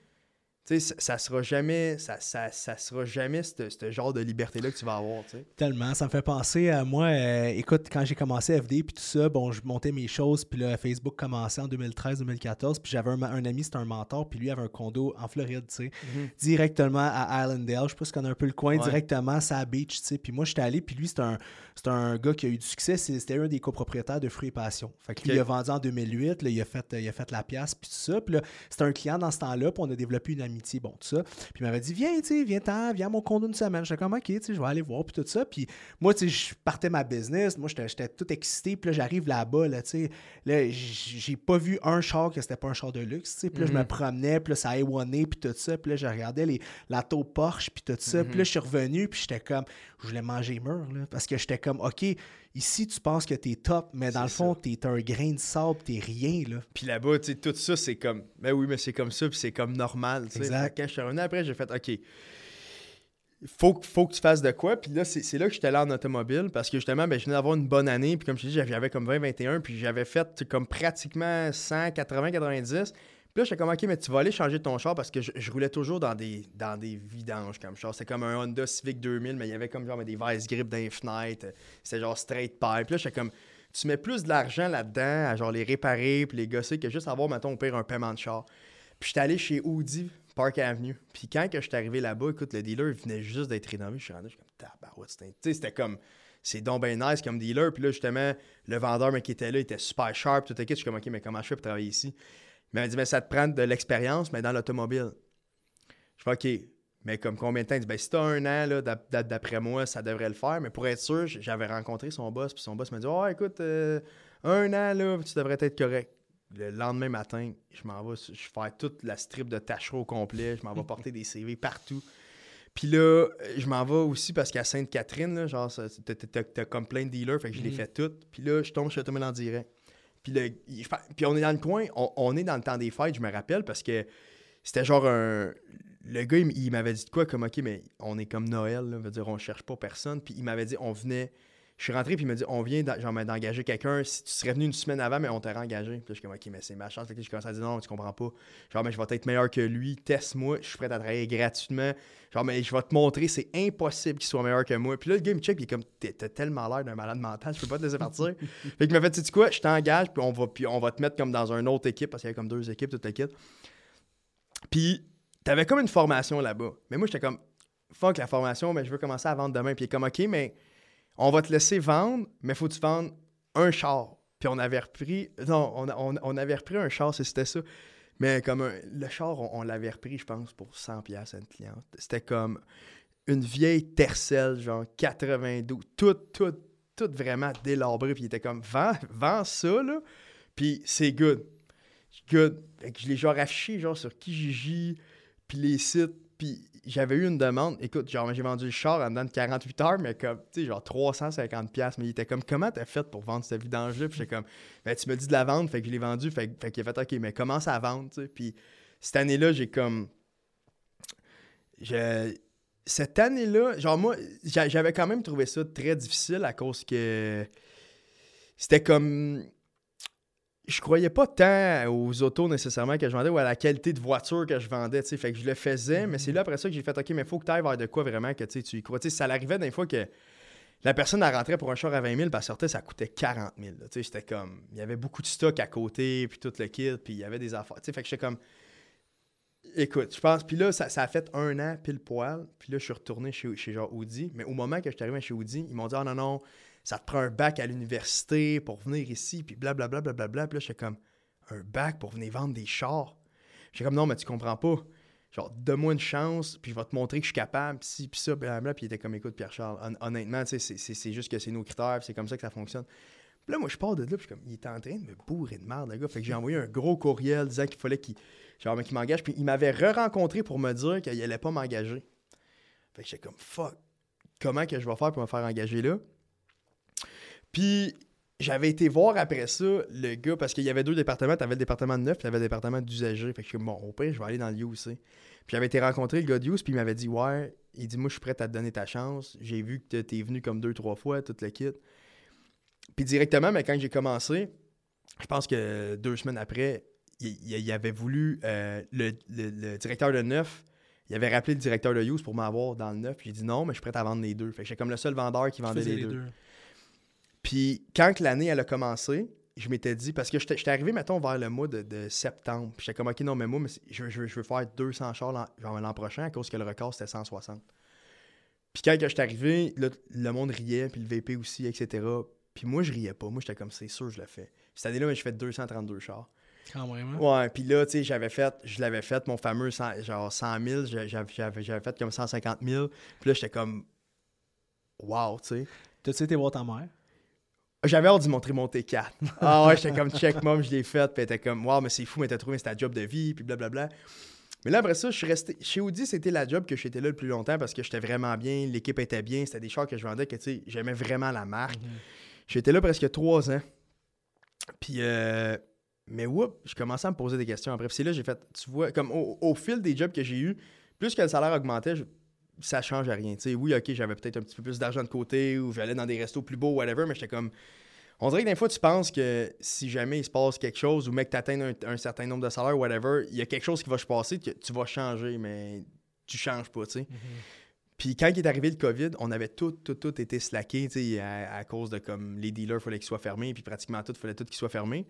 ça, ça sera jamais, ça, ça, ça sera jamais ce ce genre de liberté-là que tu vas avoir, tu sais. Tellement. Ça me fait penser à moi. euh, écoute, quand j'ai commencé FD puis tout ça, bon, je montais mes choses. Puis là, Facebook commençait en 2013-2014. Puis j'avais un, un ami, c'était un mentor. Puis lui avait un condo en Floride, tu sais, directement à Islandale. Je sais pas si connais un peu le coin, Ouais. directement à sa beach, tu sais. Puis moi, j'étais allé. Puis lui, c'est un, c'est un gars qui a eu du succès. C'était un des copropriétaires de Fruits et Passion. Fait que lui, il a vendu en 2008. Là, il, a fait, il a fait la pièce. Puis tout ça. Puis là, c'était un client dans ce temps-là. Puis on a développé une amitié. Bon, tout ça. Puis il m'avait dit, viens, tu sais, viens-t'en, viens à mon condo une semaine. J'étais comme, ok, tu sais, je vais aller voir. Puis tout ça. Puis moi, tu sais, je partais ma business. Moi, j'étais tout excité. Puis là, j'arrive là-bas, là, tu sais. Là, j'ai pas vu un char que c'était pas un char de luxe, tu sais. Puis là, je me Mhm. promenais. Puis là, ça a éwané. Puis tout ça. Puis là, je regardais les, la taupe Porsche. Puis tout ça. Puis là, je suis revenu. Puis j'étais comme, je voulais manger mûr, là. Parce que j'étais comme, ok, ici, tu penses que t'es top. Mais dans le fond, t'es un grain de sable. T'es rien, là. Puis là-bas, tu sais, tout ça, c'est comme, ben oui, mais c'est comme ça, puis c'est comme normal, tu sais. Exact. Quand je suis revenu après, j'ai fait, OK, faut, faut que tu fasses de quoi. Puis là, c'est là que j'étais allé en automobile, parce que justement, ben, je venais d'avoir une bonne année, puis comme je te dis, j'avais- comme 20-21, puis j'avais fait comme pratiquement 100, 80, 90. Puis là, j'étais comme, OK, mais tu vas aller changer ton char, parce que je, roulais toujours dans des, dans des vidanges comme char. C'était comme un Honda Civic 2000, mais il y avait comme genre des vice grips dans les. C'était genre straight pipe. Puis là, j'étais comme, tu mets plus de l'argent là-dedans à genre les réparer puis les gosser que juste avoir, mettons, au pire, un paiement de char. Puis j'étais allé chez Audi Park Avenue. Puis quand que j'étais arrivé là-bas, écoute, le dealer il venait juste d'être rénové. Je suis rentré, je suis comme, tabarouette, c'était... C'était comme... C'est donc ben nice comme dealer. Puis là, justement, le vendeur mais, qui était là, il était super sharp, tout kit. Je suis comme, OK, mais comment je fais pour travailler ici? Il m'a dit, mais ça te prend de l'expérience, mais dans l'automobile. Je fais, OK, mais comme combien de temps? Il dit, ben, si t'as un an, d'après moi, ça devrait le faire. Mais pour être sûr, j'avais rencontré son boss, puis son boss m'a dit, oh, écoute, euh, un an, là, tu devrais être correct. Le lendemain matin, je m'en vais, je fais toute la strip de Tachereau au complet, je m'en vais porter des CV partout. Puis là, je m'en vais aussi parce qu'à Sainte-Catherine, genre, t'as- comme plein de dealers, fait que je les Mhm. fais toutes. Puis là, je tombe chez Automobile en direct. Puis, le- puis on est dans le coin, on, on est dans le temps des fêtes, je me rappelle, parce que c'était genre un. Le gars, il m'avait dit de quoi, comme OK, mais on est comme Noël, là, veut dire, on cherche pas personne. Puis il m'avait dit, on venait Je suis rentré, puis il m'a dit On vient d'engager quelqu'un. Si tu serais venu une semaine avant, mais on t'aurait engagé. Puis là, je suis comme Ok, mais c'est ma chance. Fait que là, je commence à dire Non, tu comprends pas. Genre, mais je vais être meilleur que lui. Teste-moi. Je suis prêt à travailler gratuitement. Genre, mais je vais te montrer. C'est impossible qu'il soit meilleur que moi. Puis là, le gars, il me check, puis il est comme T'as tellement l'air d'un malade mental. Je peux pas te laisser partir. fait qu'il m'a fait Tu sais quoi Je t'engage, puis on, va, puis on va te mettre comme dans une autre équipe, parce qu'il y avait comme deux équipes, toute l'équipe. Puis, t'avais comme une formation là-bas. Mais moi, j'étais comme, fuck la formation, mais je veux commencer à vendre demain. Puis, il est comme, OK, mais on va te laisser vendre, mais faut que tu un char. Puis, on avait repris, non, on, avait repris un char, c'était ça. Mais comme le char, on, l'avait repris, je pense, pour 100$ piastres à une cliente. C'était comme une vieille Tercel, genre 92, tout, tout, tout vraiment délabré. Puis, il était comme, vends, vends ça, là, puis c'est good. Good. Fait que je l'ai genre affiché genre sur Kijiji, puis les sites, puis j'avais eu une demande. Écoute, genre j'ai vendu le char en dedans de 48 heures, mais comme, tu sais, genre 350 pièces mais il était comme, comment t'as fait pour vendre cette vidange-là? Puis j'étais comme, ben tu me dis de la vendre, fait que je l'ai vendu, fait, fait qu'il a fait, ok, mais commence à vendre, tu sais. Puis cette année-là, j'ai comme, je- cette année-là, genre moi, j'a- j'avais quand même trouvé ça très difficile à cause que c'était comme je croyais pas tant aux autos nécessairement que je vendais ou à la qualité de voiture que je vendais, tu sais. Fait que je le faisais, mais c'est là après ça que j'ai fait, OK, mais faut que tu ailles vers de quoi vraiment que tu y crois. Tu sais, ça l'arrivait des fois que la personne, elle rentrait pour un char à 20 000, puis elle sortait, ça coûtait 40 000. là. Tu sais, c'était comme, il y avait beaucoup de stock à côté, puis tout le kit, puis il y avait des affaires. Tu sais, fait que j'étais comme, écoute, je pense, puis là, ça, ça a fait un an pile poil, puis là, je suis retourné chez, chez genre Audi, mais au moment que je suis arrivé chez Audi, ils m'ont dit, ah non, non, ça te prend un bac à l'université pour venir ici, puis blablabla, blablabla. Puis là, j'étais comme, un bac pour venir vendre des chars? J'étais comme, non, mais tu comprends pas. Genre, donne-moi une chance, puis je vais te montrer que je suis capable, puis ci, puis ça, blablabla. Puis il était comme, écoute, Pierre-Charles, hon- honnêtement, tu sais, c'est- juste que c'est nos critères, c'est comme ça que ça fonctionne. Puis là, moi, je pars de là, puis comme, il était en train de me bourrer de merde, le gars. Fait que j'ai envoyé un gros courriel disant qu'il fallait qu'il m'engage. Puis il m'avait re-rencontré pour me dire qu'il allait pas m'engager. Fait que j'étais comme, fuck, comment que je vais faire pour me faire engager là? Puis j'avais été voir après ça le gars, parce qu'il y avait deux départements. T'avais le département de neuf, puis t'avais le département d'usager. Fait que je suis bon, au pire, je vais aller dans le tu sais. Puis j'avais été rencontrer le gars de use, puis il m'avait dit, ouais, il dit, moi, je suis prêt à te donner ta chance. J'ai vu que t'es venu comme deux, trois fois, tout le kit. Puis directement, mais quand j'ai commencé, je pense que deux semaines après, il, avait voulu, euh, le, le- le directeur de neuf, il avait rappelé le directeur de use pour m'avoir dans le neuf. Puis j'ai dit non, mais je suis prêt à vendre les deux. Fait que j'étais comme le seul vendeur qui Tu vendait les, deux. Puis quand l'année elle a commencé, je m'étais dit, parce que j'étais arrivé, mettons, vers le mois de, de septembre. J'étais comme, OK, non, mais moi, mais je, veux- je veux- je veux faire 200 chars l'an prochain à cause que le record, c'était 160. Puis quand j'étais arrivé, là, le monde riait, puis le VP aussi, etc. Puis moi, je riais pas. Moi, j'étais comme, c'est sûr, je le fais. Cette année-là, j'ai fait 232 chars. Quand même. hein? Ouais, puis là, tu sais, j'avais fait, je l'avais fait, mon fameux 100 genre 100 000, j'a- j'avais j'avais- j'avais fait comme 150 000. Puis là, j'étais comme, wow, tu sais. T'as-tu été voir ta mère? J'avais hâte d'y montrer mon T4. Ah ouais, j'étais comme check mom, je l'ai fait. Puis elle était comme, wow, mais c'est fou, mais t'as trouvé, c'est ta job de vie, puis blablabla. Mais là, après ça, je suis resté. Chez Audi, c'était la job que j'étais là le plus longtemps parce que j'étais vraiment bien, l'équipe était bien, c'était des chars que je vendais que, tu sais, j'aimais vraiment la marque. J'étais là presque trois ans. Puis, euh, mais whoop, je commençais à me poser des questions après. C'est là, j'ai fait, tu vois, comme au, au fil des jobs que j'ai eus, plus que le salaire augmentait, je- ça change à rien. Tu oui, ok, j'avais peut-être un petit peu plus d'argent de côté ou j'allais dans des restos plus beaux, whatever, mais j'étais comme. On dirait que des fois, tu penses que si jamais il se passe quelque chose ou mec, t'atteins un, un certain nombre de salaires, whatever, il y a quelque chose qui va se passer, que tu vas changer, mais tu changes pas, tu sais. Puis quand il est arrivé le COVID, on avait tout, tout, tout été slacké, tu sais, à, à cause de comme les dealers, il fallait qu'ils soient fermés, puis pratiquement tout, il fallait tout qu'ils soient fermés.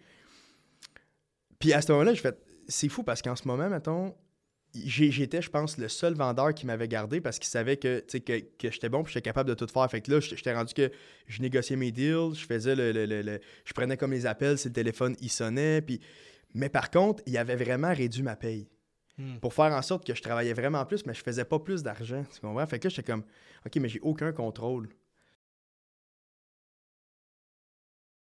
Puis à ce moment-là, je fais, c'est fou parce qu'en ce moment, mettons, j'étais, je pense, le seul vendeur qui m'avait gardé parce qu'il savait que, que, que j'étais bon puis j'étais capable de tout faire. Fait que là, j'étais rendu que je négociais mes deals, je faisais le, le- le- le- Je prenais comme les appels si le téléphone, il sonnait. Puis... Mais par contre, il avait vraiment réduit ma paye Hmm. pour faire en sorte que je travaillais vraiment plus, mais je faisais pas plus d'argent. Tu comprends? Fait que là, j'étais comme, OK, mais j'ai aucun contrôle.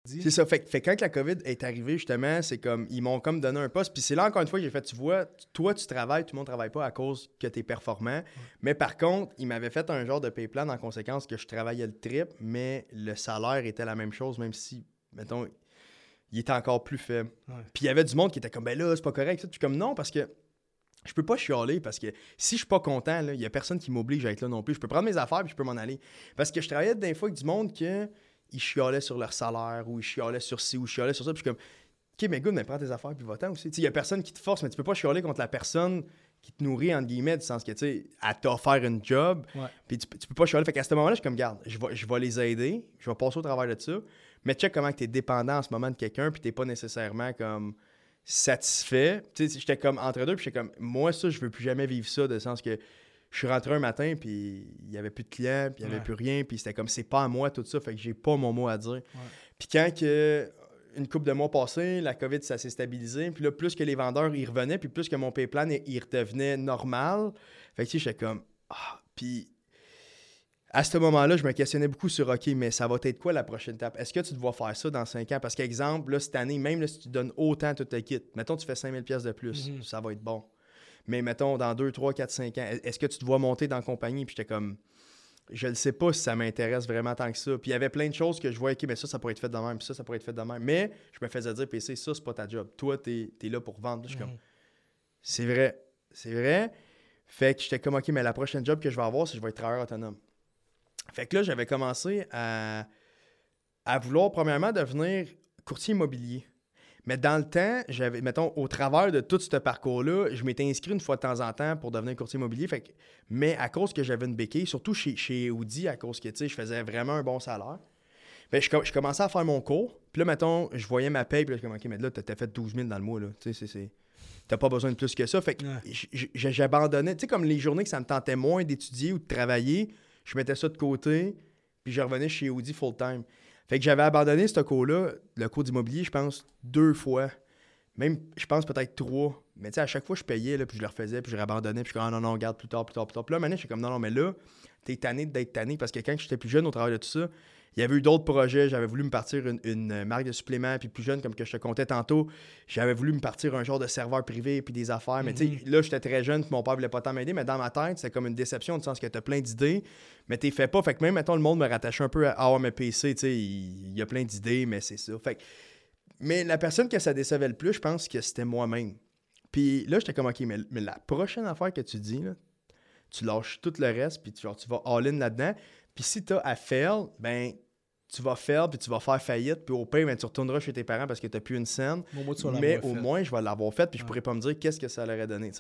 C'est ça. Fait, que- fait quand la COVID est arrivée, justement, c'est comme, ils m'ont comme donné un poste. Puis c'est là, encore une fois, que j'ai fait, tu vois, toi, tu travailles, tout le monde travaille pas à cause que tu es performant. Mais par contre, ils m'avaient fait un genre de pay plan en conséquence que je travaillais le trip, mais le salaire était la même chose, même si, mettons, il était encore plus faible. Ouais. Puis il y avait du monde qui était comme, ben là, c'est pas correct. suis comme, non, parce que je peux pas chialer parce que si je suis pas content, il y a personne qui m'oblige à être là non plus. Je peux prendre mes affaires puis je peux m'en aller. Parce que je travaillais des fois avec du monde que ils chialaient sur leur salaire ou ils chialaient sur ci ou ils chialaient sur ça. Puis je suis comme, OK, mais good, mais prends tes affaires puis va-t'en aussi. Il y a personne qui te force, mais tu peux pas chialer contre la personne qui te nourrit, entre guillemets, du sens que, tu sais, elle t'a offert une job. Puis tu, tu, peux pas chialer. Fait qu'à ce moment-là, je suis comme, garde, je vais, je vais les aider, je vais passer au travers de ça. Mais check comment tu es dépendant en ce moment de quelqu'un, puis t'es pas nécessairement comme satisfait. Tu sais, j'étais comme entre deux, puis j'étais comme, moi, ça, je veux plus jamais vivre ça, de sens que je suis rentré un matin, puis il y avait plus de clients, puis il y avait plus rien, puis c'était comme, c'est pas à moi tout ça, fait que j'ai pas mon mot à dire. Puis quand que une couple de mois passés, la COVID, ça s'est stabilisé. Puis là, plus que les vendeurs, ils revenaient, puis plus que mon payplan, il redevenait normal. Fait que, tu sais, j'étais comme... Ah, puis à ce moment-là, je me questionnais beaucoup sur OK, mais ça va être quoi la prochaine étape? Est-ce que tu dois faire ça dans 5 ans? Parce qu'exemple, là, cette année, même si tu donnes autant tout ta kit, mettons tu fais 5000 pièces de plus, mhm. ça va être bon. Mais mettons, dans 2, 3, 4, 5 ans, est-ce que tu dois monter dans la compagnie? Puis j'étais comme, je ne sais pas si ça m'intéresse vraiment tant que ça. Puis il y avait plein de choses que je voyais, OK, mais ça, ça pourrait être fait de même, puis ça, ça pourrait être fait de même. Mais je me faisais dire, PC, ça, c'est pas ta job. Toi, tu es, là pour vendre. Je suis comme, c'est vrai, c'est vrai. Fait que j'étais comme, OK, mais la prochaine job que je vais avoir, c'est que je vais être travailleur autonome. Fait que là, j'avais commencé à, à vouloir, premièrement, devenir courtier immobilier. Mais dans le temps, j'avais, mettons, au travers de tout ce parcours-là, je m'étais inscrit une fois de temps en temps pour devenir courtier immobilier. Fait que, mais à cause que j'avais une béquille, surtout chez, chez Audi, à cause que, je faisais vraiment un bon salaire, ben, je, je, commençais à faire mon cours. Puis là, mettons, je voyais ma paye, puis là, je comme, OK, mais là, t'as fait 12 000 dans le mois, là. Tu sais, c'est... T'as pas besoin de plus que ça. Fait que j'abandonnais. Tu sais, comme les journées que ça me tentait moins d'étudier ou de travailler, je mettais ça de côté, puis je revenais chez Audi full-time. Fait que j'avais abandonné ce cours-là, le cours d'immobilier, je pense, deux fois. Même, je pense peut-être trois. Mais tu sais, à chaque fois, je payais, là, puis je le refaisais, puis je réabandonnais, puis je suis comme, ah, non, non, regarde, plus tard, plus tard, plus tard. Puis là, maintenant, je suis comme, non, non, mais là, t'es tanné d'être tanné, parce que quand j'étais plus jeune au travail de tout ça, il y avait eu d'autres projets. J'avais voulu me partir une, marque de suppléments, puis plus jeune, comme que je te comptais tantôt, j'avais voulu me partir un genre de serveur privé, puis des affaires. Mais tu sais, mhm. là, j'étais très jeune, puis mon père voulait pas tant m'aider, mais dans ma tête, c'est comme une déception, dans le sens que tu as plein d'idées, mais t'es fait pas. Fait que même, mettons, le monde me rattachait un peu à Ah, mes PC, tu sais, il, y a plein d'idées, mais c'est ça. Fait mais la personne que ça décevait le plus, je pense que c'était moi-même. Puis là, j'étais comme, OK, mais, la prochaine affaire que tu dis, tu lâches tout le reste, puis tu, tu vas all-in là-dedans. Puis si tu as à fail, ben tu vas faire, puis tu vas faire faillite, puis au pire, ben, tu retourneras chez tes parents parce que tu n'as plus une scène. mais au moins, je vais l'avoir faite, puis je pourrais pas me dire qu'est-ce que ça leur aurait donné.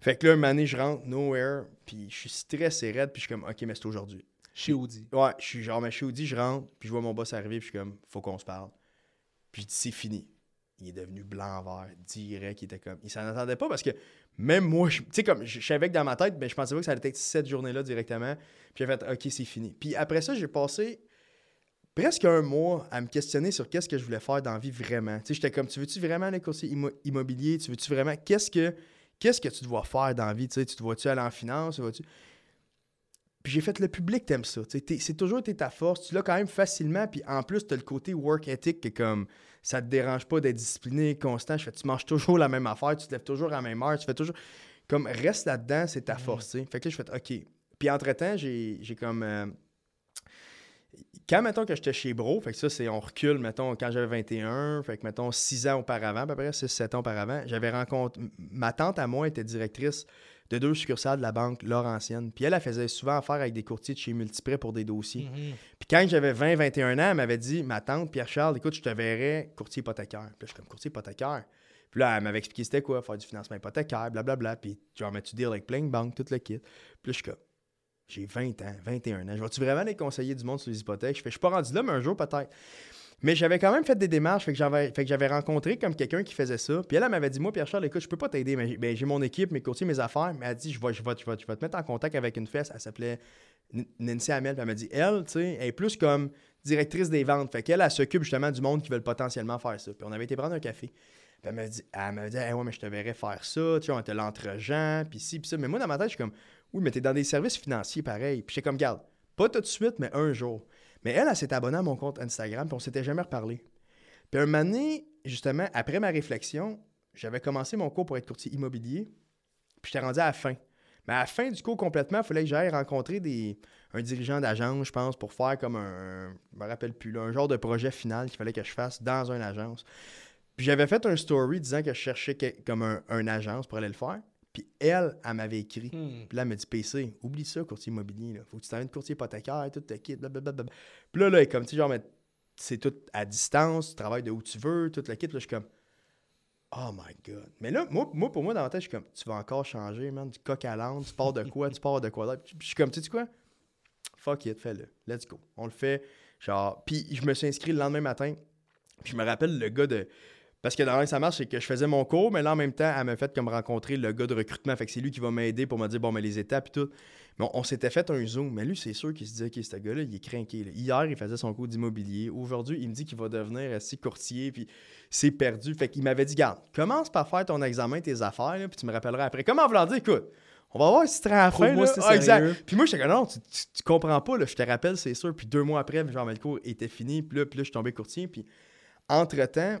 Fait que là, une année, je rentre nowhere, puis je suis stressé raide, puis je suis comme, OK, mais c'est aujourd'hui. Chez Audi. Ouais, je suis genre, mais chez Audi, je rentre, puis je vois mon boss arriver, puis je suis comme, faut qu'on se parle. Puis je dis, c'est fini. Il est devenu blanc-vert, direct, il était comme. Il s'en attendait pas parce que même moi, tu sais, comme, je savais que dans ma tête, mais je pensais pas que ça allait être cette journée-là directement. Puis j'ai fait, OK, c'est fini. Puis après ça, j'ai passé presque un mois à me questionner sur qu'est-ce que je voulais faire dans la vie vraiment. Tu sais, j'étais comme, tu veux-tu vraiment aller coursier immobilier? Tu veux-tu vraiment... Qu'est-ce que, que tu dois faire dans la vie? Tu sais, tu te vois-tu aller en finance? Vois-tu... Puis j'ai fait le public, t'aimes ça. c'est toujours été ta force. Tu l'as quand même facilement. Puis en plus, tu as le côté work ethic que comme ça te dérange pas d'être discipliné, constant. Je fais, tu manges toujours la même affaire, tu te lèves toujours à la même heure, tu fais toujours. Comme reste là-dedans, c'est ta force. Fait que là, je fais OK. Puis entre-temps, j'ai, comme. Euh, quand, mettons, que j'étais chez Bro, fait que ça, c'est, on recule, mettons, quand j'avais 21, fait que, mettons, 6 ans auparavant, à peu près 6-7 ans auparavant, j'avais rencontré, ma tante à moi était directrice de deux succursales de la banque Laurentienne. Puis elle, elle faisait souvent affaire avec des courtiers de chez Multiprès pour des dossiers. Mhm. Puis quand j'avais 20-21 ans, elle m'avait dit, ma tante, Pierre-Charles, écoute, je te verrais courtier hypothécaire. Puis je suis comme, courtier hypothécaire? Puis là, elle m'avait expliqué c'était quoi, faire du financement hypothécaire, blablabla. Puis genre, mais tu dire avec plein de banques, tout le kit. Puis là, je suis comme, j'ai 20 ans, 21 ans. Je vais-tu vraiment les conseiller du monde sur les hypothèques? Je fais, je suis pas rendu là, mais un jour peut-être. Mais j'avais quand même fait des démarches, fait que j'avais, fait que j'avais rencontré comme quelqu'un qui faisait ça. Puis elle, m'avait dit, moi, Pierre-Charles, écoute, je peux pas t'aider, mais ben, j'ai, mon équipe, mes courtiers, mes affaires. Mais elle dit, je vais, je, vais, je, vais, te mettre en contact avec une fesse. Elle s'appelait Nancy Hamel. Puis elle m'a dit, elle, tu sais, elle est plus comme directrice des ventes. Fait qu'elle, elle, s'occupe justement du monde qui veulent potentiellement faire ça. Puis on avait été prendre un café. Puis elle m'a dit, elle m'a dit, ouais, mais je te verrais faire ça, tu sais, on était l'entre-gens, puis ci, puis ça. Mais moi, dans ma tête, je suis comme, oui, mais t'es dans des services financiers pareil. Puis j'étais comme, garde, pas tout de suite, mais un jour. Mais elle, elle, s'est abonnée à mon compte Instagram, puis on s'était jamais reparlé. Puis un moment justement, après ma réflexion, j'avais commencé mon cours pour être courtier immobilier, puis j'étais rendu à la fin. Mais à la fin du cours complètement, il fallait que j'aille rencontrer un dirigeant d'agence, je pense, pour faire comme un, je me rappelle plus, un genre de projet final qu'il fallait que je fasse dans une agence. Puis j'avais fait un story disant que je cherchais comme un, agence pour aller le faire. Puis elle, elle m'avait écrit. Hmm. Puis là, elle m'a dit PC, oublie ça, courtier immobilier. Là. Faut que tu t'amènes de courtier hypothécaire, tout te kit, blablabla. Puis là, là, elle est comme, tu sais, genre, mais c'est tout à distance, tu travailles de où tu veux, tout le kit. Là, je suis comme, oh my god. Mais là, moi, moi pour moi, dans ma tête, je suis comme, tu vas encore changer, man, du coq à l'âne, tu pars de quoi, tu pars de quoi. Puis je suis comme, tu sais quoi? Fuck it, fais-le. Let's go. On le fait. Genre, puis je me suis inscrit le lendemain matin. Puis je me rappelle le gars de. Parce que dans ça marche, c'est que je faisais mon cours, mais là, en même temps, elle m'a fait comme rencontrer le gars de recrutement. Fait que c'est lui qui va m'aider pour me dire, bon, mais les étapes et tout. Mais on, on s'était fait un zoom. Mais lui, c'est sûr qu'il se disait, OK, ce gars-là, il est craqué. Hier, il faisait son cours d'immobilier. Aujourd'hui, il me dit qu'il va devenir assis courtier, puis c'est perdu. Fait qu'il m'avait dit, garde, commence par faire ton examen, tes affaires, là, puis tu me rappelleras après. Comment voulant dire, écoute, on va voir si tu à la fin. Prouve-moi là. Ah, exact. Puis moi, j'étais comme, non, tu, tu- tu comprends pas, là, je te rappelle, c'est sûr. Puis deux mois après, genre, le cours était fini, puis là, puis là, je suis tombé courtier. Puis entre-temps,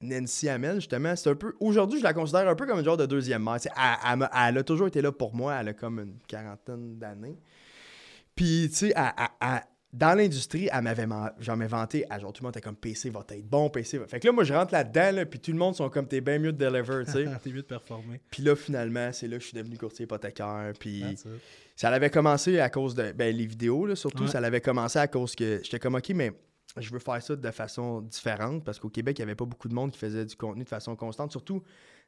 Nancy Hamel, justement, c'est un peu. Aujourd'hui, je la considère un peu comme une genre de deuxième mère. Elle, elle a toujours été là pour moi. Elle a comme une quarantaine d'années. Puis, tu sais, dans l'industrie, elle m'avait j'en vanté. Ah, genre, tout le monde était comme PC va être bon, PC va. Fait que là, moi, je rentre là-dedans, là, puis tout le monde sont comme t'es bien mieux de deliver, tu sais. T'es mieux de performer. puis là, finalement, c'est là que je suis devenu courtier hypothécaire. Puis. Ça l'avait commencé à cause de. Ben, les vidéos, là, surtout, Ouais. ça l'avait commencé à cause que j'étais comme, OK, mais je veux faire ça de façon différente parce qu'au Québec, il n'y avait pas beaucoup de monde qui faisait du contenu de façon constante, surtout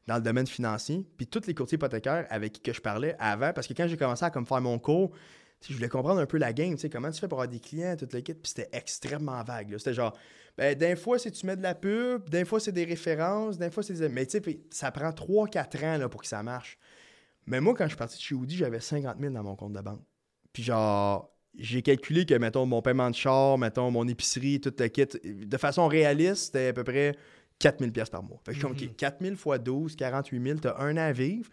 dans le domaine financier. Puis tous les courtiers hypothécaires avec qui je parlais avant, parce que quand j'ai commencé à comme faire mon cours, je voulais comprendre un peu la game, tu sais, comment tu fais pour avoir des clients, toute l'équipe, puis c'était extrêmement vague. C'était genre, ben, d'un fois, c'est tu mets de la pub, d'un fois, c'est des références, d'un fois, c'est des... Mais tu sais, ça prend 3-4 ans là, pour que ça marche. Mais moi, quand je suis parti de chez Woody, j'avais 50 000 dans mon compte de banque. Puis genre, j'ai calculé que, mettons, mon paiement de char, mettons, mon épicerie, tout le kit, de façon réaliste, c'était à peu près 4000 pièces par mois. Fait que je suis comme, Mhm. OK, 4000 fois 12, 48 000, t'as un an à vivre.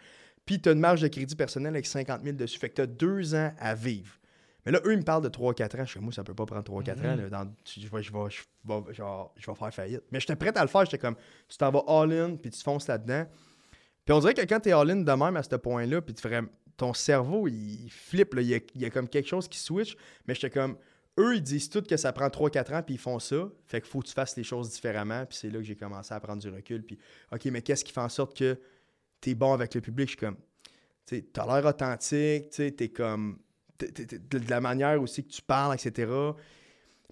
Puis t'as une marge de crédit personnel avec 50 000 dessus. Fait que t'as deux ans à vivre. Mais là, eux, ils me parlent de 3-4 ans. Je suis comme, moi, ça peut pas prendre 3-4 ans. Mhm. là. Dans- je, vais, je, vais, je, vais, genre, je vais faire faillite. Mais j'étais prêt à le faire. J'étais comme, tu t'en vas all-in, puis tu fonces là-dedans. Puis on dirait que quand t'es all-in de même à ce point-là, puis tu ferais, ton cerveau, il flippe. là. Il, y a, il y a comme quelque chose qui switch. Mais j'étais comme, eux, ils disent tous que ça prend 3-4 ans, puis ils font ça. Fait qu'il faut que tu fasses les choses différemment. Puis c'est là que j'ai commencé à prendre du recul. Puis, OK, mais qu'est-ce qui fait en sorte que t'es bon avec le public? Je suis comme, tu t'as l'air authentique, tu sais, t'es comme, t'es- t'es- t'es- de la manière aussi que tu parles, etc.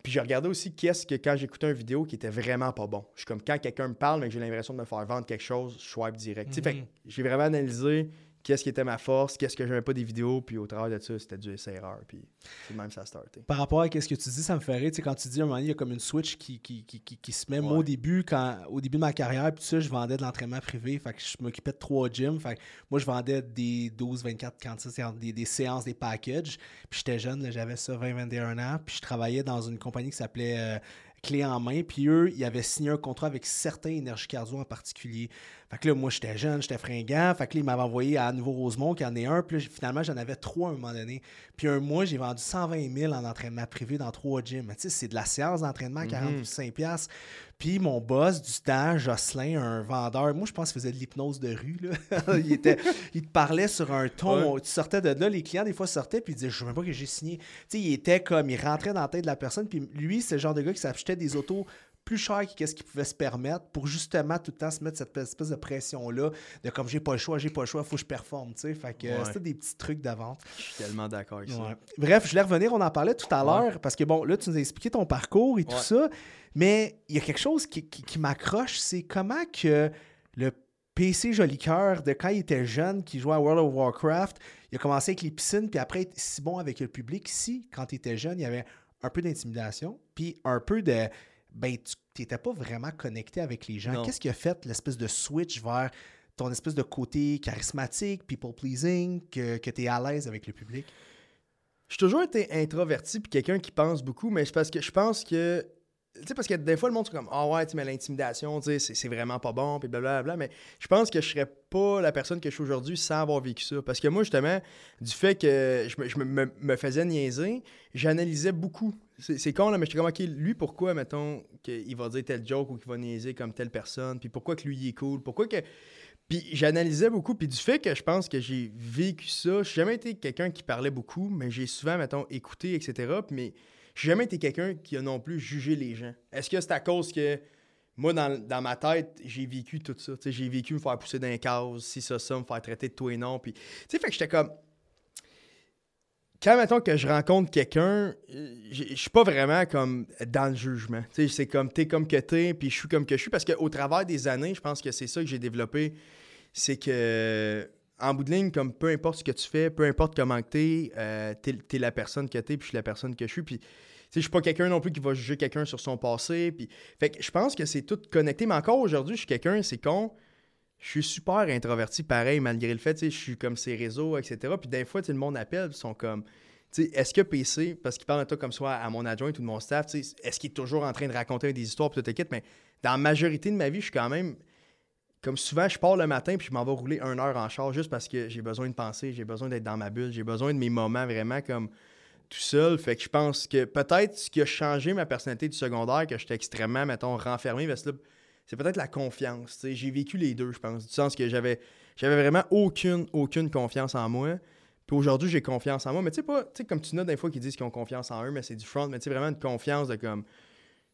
Puis j'ai regardé aussi qu'est-ce que quand j'écoutais une vidéo qui était vraiment pas bon. Je suis comme quand quelqu'un me parle mais que j'ai l'impression de me faire vendre quelque chose, je swipe direct. Tu sais, Fait que Mhm. j'ai vraiment analysé qu'est-ce qui était ma force, qu'est-ce que j'aimais pas des vidéos, puis au travers de ça, c'était du essai-erreur, puis c'est de même ça a starté. Par rapport à ce que tu dis, ça me rire. Tu sais, quand tu dis à un moment donné, il y a comme une switch qui, qui, qui, qui- qui se met. Moi, au début, quand, au début de ma carrière, puis ça, je vendais de l'entraînement privé. Fait que je m'occupais de trois gyms. Fait que moi, je vendais des 12, 24, 46, 40, des, des séances, des packages. Puis j'étais jeune, j'avais ça 20, 21 ans. Puis je travaillais dans une compagnie qui s'appelait euh, Clé en main. Puis eux, ils avaient signé un contrat avec certains énergies cardio en particulier. Fait que là, moi, j'étais jeune, j'étais fringant. Fait que là, ils m'avaient envoyé à Nouveau-Rosemont, qu'il y en ait un. Puis là, finalement, j'en avais trois à un moment donné. Puis un mois, j'ai vendu 120 000 en entraînement privé dans trois gyms. Tu sais, c'est de la séance d'entraînement à Mhm. 45 pièces. Puis mon boss du temps, Jocelyn, un vendeur, moi, je pense qu'il faisait de l'hypnose de rue. là. il, était, il te parlait sur un ton. Tu sortais de là, les clients, des fois, sortaient, puis ils disaient Je ne sais même pas que j'ai signé. Tu sais, il était comme, il rentrait dans la tête de la personne. Puis lui, c'est le genre de gars qui s'achetait des autos plus cher qu'est-ce qu'il pouvait se permettre pour justement tout le temps se mettre cette espèce de pression-là de comme j'ai pas le choix, j'ai pas le choix, faut que je performe, tu sais. Fait que euh, Ouais. c'était des petits trucs de vente. Je suis tellement d'accord avec ça. Bref, je voulais revenir, on en parlait tout à Ouais. l'heure, parce que bon, là, tu nous as expliqué ton parcours et tout ça, mais il y a quelque chose qui, qui- qui m'accroche, c'est comment que le PC Jolicoeur, de quand il était jeune, qui jouait à World of Warcraft, il a commencé avec les piscines, puis après, être si bon avec le public. Si, quand tu étais jeune, il y avait un peu d'intimidation, puis un peu de. Ben, tu n'étais pas vraiment connecté avec les gens. Qu'est-ce qui a fait l'espèce de switch vers ton espèce de côté charismatique, people pleasing, que, que tu es à l'aise avec le public? J'ai toujours été introverti puis quelqu'un qui pense beaucoup, mais c'est parce que je pense que. Tu sais, parce que des fois, le monde, c'est comme, ah ouais, tu mais l'intimidation, tu sais, c'est- vraiment pas bon, puis blablabla. Mais je pense que je serais pas la personne que je suis aujourd'hui sans avoir vécu ça. Parce que moi, justement, du fait que je me, je me- me- faisais niaiser, j'analysais beaucoup. C'est con, là, mais j'étais comme, OK, lui, pourquoi, mettons, qu'il va dire tel joke ou qu'il va niaiser comme telle personne, puis pourquoi que lui, il est cool, pourquoi que. Puis j'analysais beaucoup, puis du fait que je pense que j'ai vécu ça, j'ai jamais été quelqu'un qui parlait beaucoup, mais j'ai souvent, mettons, écouté, etc. Mais j'ai jamais été quelqu'un qui a non plus jugé les gens. Est-ce que c'est à cause que moi, dans, ma tête, j'ai vécu tout ça? J'ai vécu me faire pousser d'un cases, si ça, ça, me faire traiter de tout et non. Puis, fait que j'étais comme. Quand, mettons, que je rencontre quelqu'un, je suis pas vraiment comme dans le jugement. C'est comme t'es comme que t'es, puis je suis comme que je suis. Parce qu'au travers des années, je pense que c'est ça que j'ai développé. C'est que, en bout de ligne, comme peu importe ce que tu fais, peu importe comment t'es, euh, t'es es la personne que t'es, puis je suis la personne que je suis. Puis je suis pas quelqu'un non plus qui va juger quelqu'un sur son passé. Puis... Fait que je pense que c'est tout connecté. Mais encore aujourd'hui, je suis quelqu'un, c'est con. Je suis super introverti, pareil, malgré le fait, je suis comme ces réseaux, etc. Puis des fois, le monde appelle, ils sont comme. Est-ce que PC, parce qu'il parle de toi comme soit à mon adjoint ou de mon staff, est-ce qu'il est toujours en train de raconter des histoires pour toute Mais dans la majorité de ma vie, je suis quand même. Comme souvent, je pars le matin puis je m'en vais rouler une heure en char juste parce que j'ai besoin de penser, j'ai besoin d'être dans ma bulle, j'ai besoin de mes moments vraiment comme tout seul. Fait que je pense que peut-être ce qui a changé ma personnalité du secondaire, que j'étais extrêmement, mettons, renfermé, c'est peut-être la confiance. J'ai vécu les deux, je pense. Du sens que j'avais j'avais vraiment aucune, aucune confiance en moi. Puis aujourd'hui, j'ai confiance en moi. Mais tu sais, pas, tu sais, comme tu notes des fois qu'ils disent qu'ils ont confiance en eux, mais c'est du front. Mais tu sais, vraiment une confiance de comme,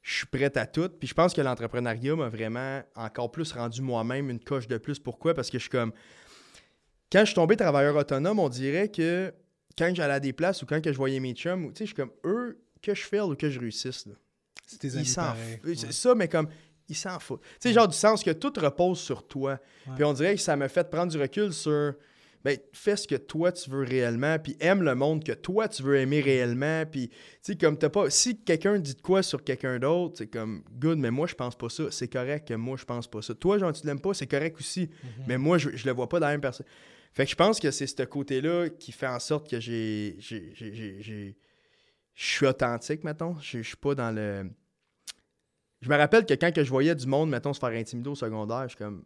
je suis prêt à tout. Puis je pense que l'entrepreneuriat m'a vraiment encore plus rendu moi-même une coche de plus. Pourquoi? Parce que je suis comme, quand je suis tombé travailleur autonome, on dirait que quand j'allais à des places ou quand que je voyais mes chums, tu sais, je suis comme eux, que je fasse ou que je réussisse. C'est tes amis C'est ça, mais comme, ils s'en foutent. Tu sais, genre du sens que tout repose sur toi. Puis on dirait que ça m'a fait prendre du recul sur. Ben, fais ce que toi tu veux réellement, puis aime le monde que toi tu veux aimer réellement, puis tu sais, comme t'as pas. Si quelqu'un dit de quoi sur quelqu'un d'autre, c'est comme good, mais moi je pense pas ça, c'est correct que moi je pense pas ça. Toi, genre, tu l'aimes pas, c'est correct aussi, mhm. mais moi je, je le vois pas dans la même personne. Fait que je pense que c'est ce côté-là qui fait en sorte que j'ai. Je suis authentique, mettons. Je suis pas dans le. Je me rappelle que quand que je voyais du monde, mettons, se faire intimider au secondaire, je comme.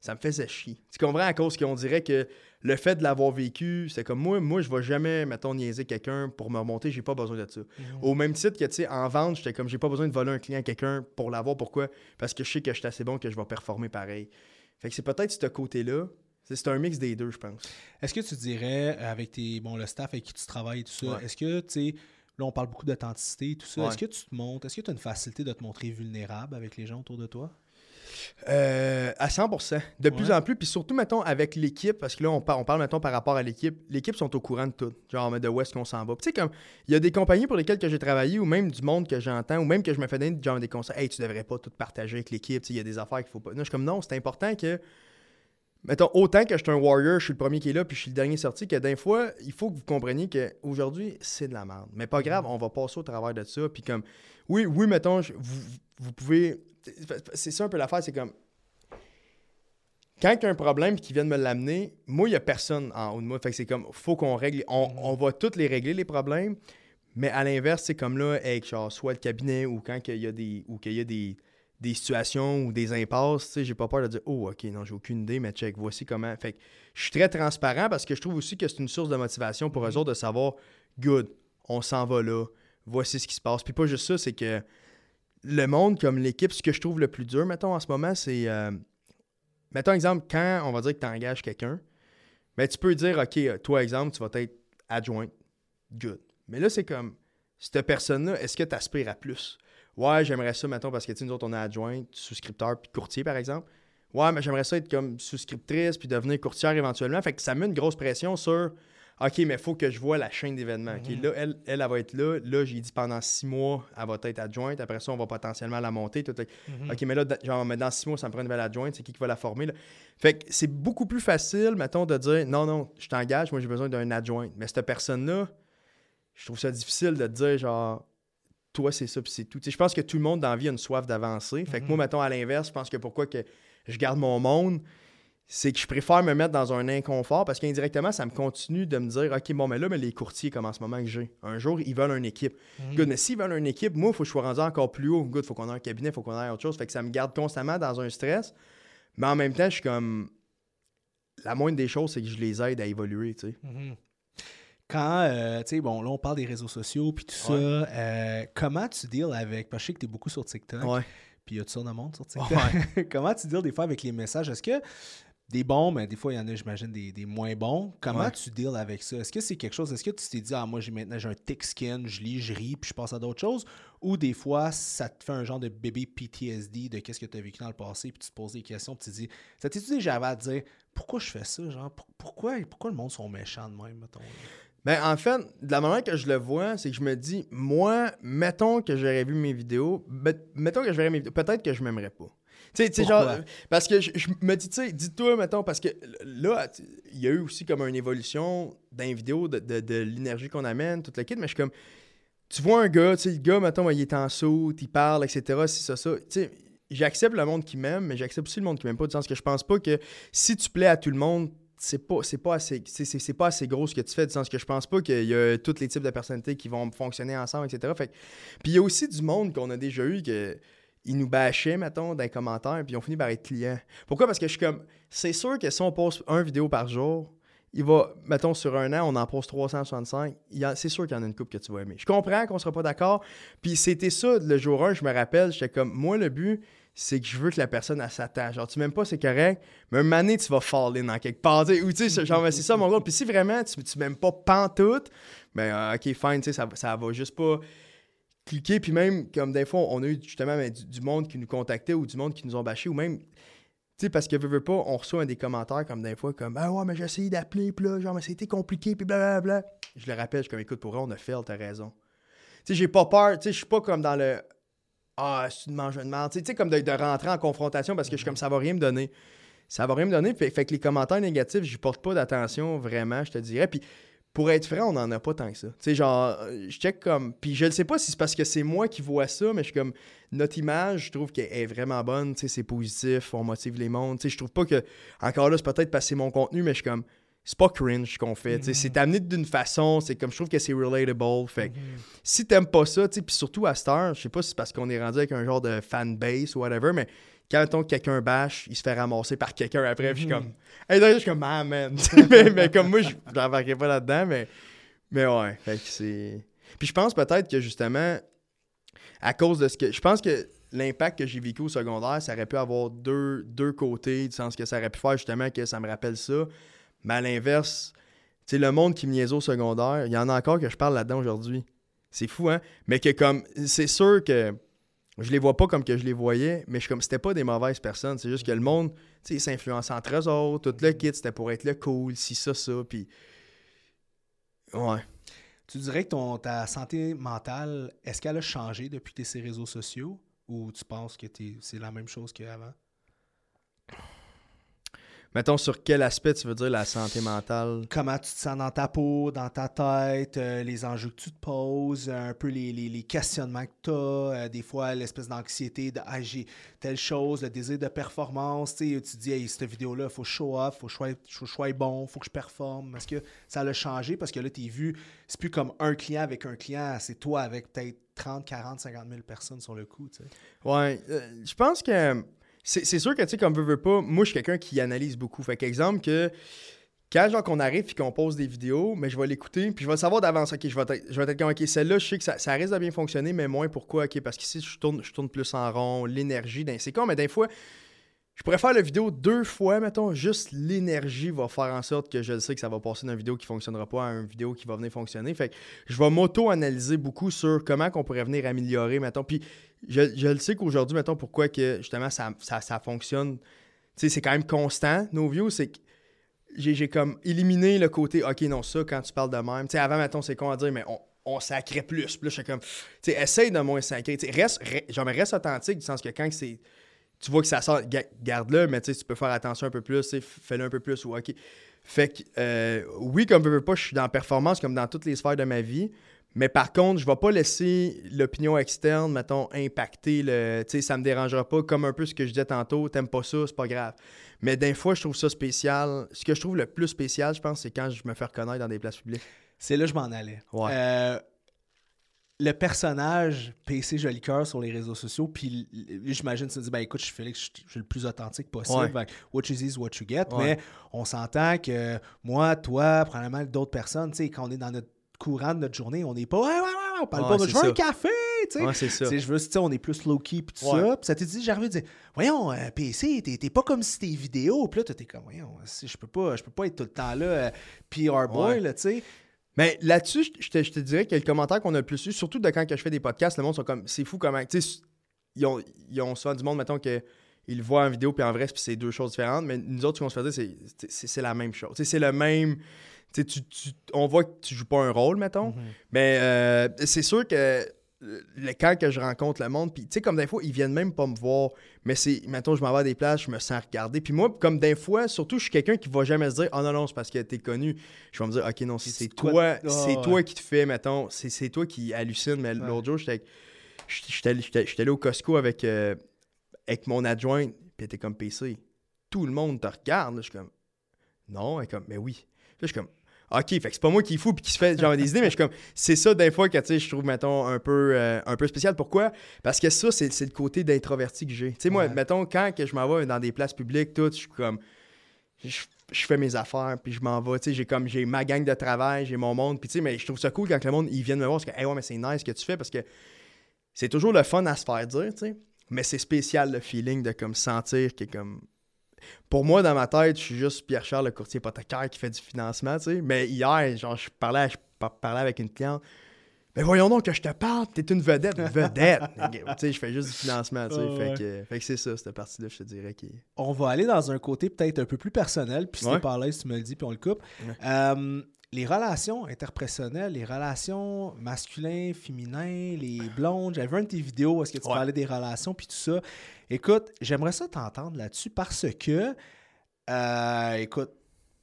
Ça me faisait chier. Tu comprends à cause qu'on dirait que le fait de l'avoir vécu, c'est comme moi, moi, je vais jamais, mettons, niaiser quelqu'un pour me remonter, j'ai pas besoin de ça. Mhm. Au même titre que, tu sais, en vente, j'étais comme, j'ai pas besoin de voler un client à quelqu'un pour l'avoir. Pourquoi? Parce que je sais que je suis assez bon que je vais performer pareil. Fait que c'est peut-être ce côté-là c'est un mix des deux, je pense. Est-ce que tu dirais, avec tes, bon, le staff avec qui tu travailles et tout ça, est-ce que, tu sais, là, on parle beaucoup d'authenticité et tout ça, est-ce que tu te montres, est-ce que tu as une facilité de te montrer vulnérable avec les gens autour de toi? Euh, à 100%. De plus en plus, puis surtout, mettons, avec l'équipe, parce que là, on, on parle, mettons, par rapport à l'équipe. L'équipe sont au courant de tout. Genre, de où est-ce qu'on s'en va. Tu sais, comme, il y a des compagnies pour lesquelles que j'ai travaillé, ou même du monde que j'entends, ou même que je me fais donner genre, des conseils. Hey, tu devrais pas tout partager avec l'équipe. Tu sais, il y a des affaires qu'il faut pas. Non, je suis comme, non, c'est important que mettons, autant que je suis un warrior, je suis le premier qui est là, puis je suis le dernier sorti, que d'un fois, il faut que vous compreniez qu'aujourd'hui, c'est de la merde. Mais pas grave, on va passer au travers de ça. Puis comme, oui, oui, mettons, vous, vous pouvez. C'est ça un peu l'affaire, c'est comme. Quand il y a un problème qui vient de me l'amener, moi, il n'y a personne en haut de moi. Fait que c'est comme, faut qu'on règle. On, mm-hmm. on va tous les régler, les problèmes. Mais à l'inverse, c'est comme là, avec genre, soit le cabinet ou quand il y a des. ou qu'il y a des des situations ou des impasses, tu sais, j'ai pas peur de dire Oh, ok, non, j'ai aucune idée, mais check, voici comment. Fait que je suis très transparent parce que je trouve aussi que c'est une source de motivation pour eux mhm. autres de savoir Good, on s'en va là, voici ce qui se passe. Puis pas juste ça, c'est que le monde comme l'équipe, ce que je trouve le plus dur, mettons, en ce moment, c'est. Euh, mettons, exemple, quand on va dire que tu engages quelqu'un, ben, tu peux dire Ok, toi, exemple, tu vas être adjoint. Good. Mais là, c'est comme cette personne-là, est-ce que tu aspires à plus? Ouais, j'aimerais ça, mettons, parce que nous autres, on est adjoint, souscripteur puis courtier, par exemple. Ouais, mais j'aimerais ça être comme souscriptrice puis devenir courtière éventuellement. Fait que ça met une grosse pression sur OK, mais il faut que je vois la chaîne d'événements. Mhm. là, elle, elle, va être là. Là, j'ai dit pendant six mois, elle va être adjointe. Après ça, on va potentiellement la monter. Mhm. OK, mais là, genre, mais dans six mois, ça me prend une nouvelle adjointe. C'est qui qui va la former? Fait que c'est beaucoup plus facile, mettons, de dire non, non, je t'engage, moi, j'ai besoin d'un adjoint. Mais cette personne-là, je trouve ça difficile de dire, genre, toi, c'est ça, puis c'est tout. je pense que tout le monde dans la vie a une soif d'avancer. Fait que moi, mhm. mettons, à l'inverse, je pense que pourquoi que je garde mon monde, c'est que je préfère me mettre dans un inconfort parce qu'indirectement, ça me continue de me dire OK, bon, mais là, mais les courtiers, comme en ce moment que j'ai, un jour, ils veulent une équipe. Mhm. Good, mais s'ils veulent une équipe, moi, il faut que je sois rendu encore plus haut. Good, il faut qu'on ait un cabinet, il faut qu'on ait autre chose. Fait que ça me garde constamment dans un stress. Mais en même temps, je suis comme. La moindre des choses, c'est que je les aide à évoluer, tu sais. Mhm quand, euh, tu sais, bon, là, on parle des réseaux sociaux, puis tout ça, euh, comment tu deals avec, parce que je sais que tu es beaucoup sur TikTok, puis il y a tout ça dans le monde sur TikTok. comment tu deals des fois avec les messages? Est-ce que, des bons, mais des fois, il y en a, j'imagine, des, des moins bons. Comment Ouais. tu deals avec ça? Est-ce que c'est quelque chose, est-ce que tu t'es dit, ah, moi, j'ai maintenant, j'ai un thick skin, je lis, je ris, puis je passe à d'autres choses? Ou des fois, ça te fait un genre de bébé PTSD de qu'est-ce que tu as vécu dans le passé, puis tu te poses des questions, puis tu te dis, ça t'es-tu déjà à dire, pourquoi je fais ça? Genre, pour- pourquoi, pourquoi le monde sont méchants de même, mettons? Ben, en fait, de la manière que je le vois, c'est que je me dis, moi, mettons que j'aurais vu mes vidéos, bet- mettons que je verrais mes vidéos, peut-être que je m'aimerais pas. Tu sais, genre, euh, parce que je, je me dis, tu sais, dis-toi, mettons, parce que là, il y a eu aussi comme une évolution dans les vidéos de, de- de l'énergie qu'on amène, tout le kit, mais je suis comme, tu vois un gars, tu sais, le gars, mettons, il est en saut, il parle, etc., si ça, ça, tu sais, j'accepte le monde qui m'aime, mais j'accepte aussi le monde qui m'aime pas, du sens que je pense pas que si tu plais à tout le monde, c'est pas, c'est pas, assez, c'est, c'est- c'est pas assez gros ce que tu fais, du sens que je pense pas qu'il y a tous les types de personnalités qui vont fonctionner ensemble, etc. Fait que- puis il y a aussi du monde qu'on a déjà eu que ils nous bâchaient, mettons, dans les commentaires, puis ils ont fini par être clients. Pourquoi? Parce que je suis comme, c'est sûr que si on poste un vidéo par jour, il va, mettons, sur un an, on en poste 365, il y a- c'est sûr qu'il y en a une coupe que tu vas aimer. Je comprends qu'on sera pas d'accord, puis c'était ça, le jour 1, je me rappelle, j'étais comme, moi, le but, c'est que je veux que la personne, elle s'attache. Genre, tu m'aimes pas, c'est correct, mais un donné, tu vas fall in en quelque part. Ou tu sais, genre, c'est ça mon rôle. Puis si vraiment, tu, tu m'aimes pas pantoute, ben, euh, ok, fine, tu sais, ça, ça va juste pas cliquer. Puis même, comme des fois, on a eu justement ben, du, du monde qui nous contactait ou du monde qui nous ont bâché ou même. Tu sais, parce que veux, veux pas, on reçoit un des commentaires comme des fois, comme Ah ouais, mais j'ai essayé d'appeler, puis là, genre, mais c'était compliqué, puis blablabla. Je le rappelle, je suis comme écoute, pour vrai, on a fait, t'as raison. Tu sais, j'ai pas peur, tu sais, je suis pas comme dans le Ah, c'est une mange de merde. Tu sais, tu sais, comme de, de rentrer en confrontation parce que je suis comme ça va rien me donner. Ça va rien me donner. Fait, fait que les commentaires négatifs, j'y porte pas d'attention vraiment, je te dirais. Puis pour être franc, on n'en a pas tant que ça. Tu sais, genre, euh, je check comme. Puis je ne sais pas si c'est parce que c'est moi qui vois ça, mais je suis comme. Notre image, je trouve qu'elle est vraiment bonne. Tu sais, c'est positif, on motive les mondes. Tu sais, je trouve pas que. Encore là, c'est peut-être parce que c'est mon contenu, mais je suis comme. C'est pas cringe ce qu'on fait. tu sais, Mhm. C'est amené d'une façon. C'est comme. Je trouve que c'est relatable. Fait que Mhm. si t'aimes pas ça, tu sais, puis surtout à cette heure, je sais pas si c'est parce qu'on est rendu avec un genre de fanbase ou whatever, mais quand que quelqu'un bâche, il se fait ramasser par quelqu'un après, puis je suis Mhm. comme. Hey, je suis comme, ah man. mais, mais comme moi, je n'embarquerai pas là-dedans, mais. Mais ouais, fait que c'est. Puis je pense peut-être que justement, à cause de ce que. Je pense que l'impact que j'ai vécu au secondaire, ça aurait pu avoir deux, deux côtés, du sens que ça aurait pu faire justement que ça me rappelle ça. Mais à l'inverse, tu sais, le monde qui me niaise au secondaire, il y en a encore que je parle là-dedans aujourd'hui. C'est fou, hein? Mais que comme. C'est sûr que. Je les vois pas comme que je les voyais, mais je comme c'était pas des mauvaises personnes. C'est juste que le monde, tu sais, ils s'influencent entre eux autres. Tout le kit, c'était pour être le cool, si ça, ça. Puis. Ouais. Tu dirais que ton, ta santé mentale, est-ce qu'elle a changé depuis tes ces réseaux sociaux ou tu penses que c'est la même chose qu'avant? Mettons, sur quel aspect tu veux dire la santé mentale? Comment tu te sens dans ta peau, dans ta tête, euh, les enjeux que tu te poses, un peu les, les- les questionnements que tu as, des fois l'espèce d'anxiété de ah, j'ai telle chose, le désir de performance. Tu sais, tu te dis, hey, cette vidéo-là, il faut show off, il faut que je sois- bon, il faut que je performe. Est-ce que ça l'a changé? Parce que là, tu es vu, c'est plus comme un client avec un client, c'est toi avec peut-être 30, 40, 50 000 personnes sur le coup. tu sais. Ouais, euh, je pense que c'est sûr que tu sais comme veut, veut pas, moi je suis quelqu'un qui analyse beaucoup. Fait qu'exemple que quand genre qu'on arrive et qu'on pose des vidéos, mais je vais l'écouter puis je vais savoir d'avance ok, je vais être je vais être comme ok, celle-là, je sais que ça, ça risque de bien fonctionner mais moins pourquoi OK parce qu'ici je tourne je tourne plus en rond, l'énergie c'est con mais des fois je pourrais faire la vidéo deux fois, mettons, juste l'énergie va faire en sorte que je le sais que ça va passer d'une vidéo qui fonctionnera pas à une vidéo qui va venir fonctionner. Fait que je vais m'auto-analyser beaucoup sur comment qu'on pourrait venir améliorer, mettons. Puis je, le sais qu'aujourd'hui, mettons, pourquoi que justement ça, ça, fonctionne. Tu sais, c'est quand même constant, nos views, c'est que j'ai comme éliminé le côté, OK, non, ça, quand tu parles de même. Tu sais, avant, mettons, c'est con à dire, mais on, on sacrait plus. Puis là, je suis comme, tu sais, essaye de moins sacrer. Tu sais, reste, re- genre, reste authentique, du sens que quand c'est tu vois que ça sort, ga- garde-le, mais tu peux faire attention un peu plus, fais-le un peu plus ou OK. Fait que, euh, oui, comme je veux pas, je suis dans la performance comme dans toutes les sphères de ma vie, mais par contre, je vais pas laisser l'opinion externe, mettons, impacter le. Tu sais, ça me dérangera pas, comme un peu ce que je disais tantôt, t'aimes pas ça, c'est pas grave. Mais des fois, je trouve ça spécial. Ce que je trouve le plus spécial, je pense, c'est quand je me fais reconnaître dans des places publiques. C'est là que je m'en allais. Ouais. Euh, le personnage PC Jolicoeur sur les réseaux sociaux, puis j'imagine te dis, ben écoute, je suis Félix, je suis le plus authentique possible. Ouais. What you see is what you get. Ouais. Mais on s'entend que moi, toi, probablement d'autres personnes, tu sais, quand on est dans notre courant de notre journée, on n'est pas, ouais, ouais, ouais, on parle Ouais, pas de je veux un ça. café, tu sais. Ouais, c'est ça. Je veux, tu sais, on est plus low-key, puis tout Ouais. ça. Puis ça t'est dit, j'arrive de dire, voyons, euh, PC, t'es pas comme si t'es vidéo. Puis là, t'es comme, voyons, je peux pas, je peux pas être tout le temps là, euh, PR boy, Ouais. là, tu sais. Mais là-dessus, je- te, je te dirais que le commentaire qu'on a le plus eu, surtout de quand que je fais des podcasts, le monde sont comme, c'est fou comment, tu sais, ils ont, ils ont souvent du monde, mettons, que ils le voient en vidéo puis en vrai, puis c'est deux choses différentes, mais nous autres, ce qu'on se fait dire, c'est- la même chose. Tu sais, c'est le même, tu on voit que tu joues pas un rôle, mettons, Mhm. mais euh, c'est sûr que le, quand que je rencontre le monde, puis tu sais, comme des fois, ils viennent même pas me voir, mais c'est, mettons, je m'en vais à des places, je me sens regardé. Puis moi, comme des fois, surtout, je suis quelqu'un qui va jamais se dire, oh non, non, c'est parce que t'es connu. Je vais me dire, ok, non, C'est toi- toi, Ah, c'est ouais. toi qui te fais, mettons, c'est, c'est toi qui hallucine. Mais l'autre jour, j'étais, allé- au Costco avec, euh, avec mon adjoint, puis t'es comme PC. Tout le monde te regarde. Je suis comme, non, elle est comme, mais oui. Là, je suis comme, OK, fait que c'est pas moi qui est fou puis qui se fait genre des idées, mais je suis comme, c'est ça des fois que, tu sais, je trouve, mettons, un peu, euh, un peu spécial. Pourquoi? Parce que ça, c'est c'est le côté d'introverti que j'ai. Tu sais, moi, Ouais. mettons, quand que je m'en vais dans des places publiques, tout, je suis comme, je, je fais mes affaires, puis je m'en vais, tu sais, j'ai comme, j'ai ma gang de travail, j'ai mon monde, puis tu sais, mais je trouve ça cool quand le monde, ils viennent me voir, parce que, hey, ouais, mais c'est nice ce que tu fais, parce que c'est toujours le fun à se faire dire, tu sais, mais c'est spécial le feeling de comme sentir que comme pour moi, dans ma tête, je suis juste Pierre Charles, le courtier hypothécaire qui fait du financement, tu sais. Mais hier, genre, je parlais, je par- parlais avec une cliente. Mais voyons donc que je te parle, t'es une vedette. Vedette! tu sais, je fais juste du financement, tu sais. Ah fait, ouais. que, fait que c'est ça, cette partie-là, je te dirais. Qui... On va aller dans un côté peut-être un peu plus personnel, puis si Ouais. t'es pas à l'aise, tu me le dis, puis on le coupe. Ouais. Euh, les relations interpersonnelles, les relations masculins, féminins, les blondes. J'avais vu une de tes vidéos où est-ce que tu Ouais. parlais des relations, puis tout ça. Écoute, j'aimerais ça t'entendre là-dessus parce que, euh, écoute,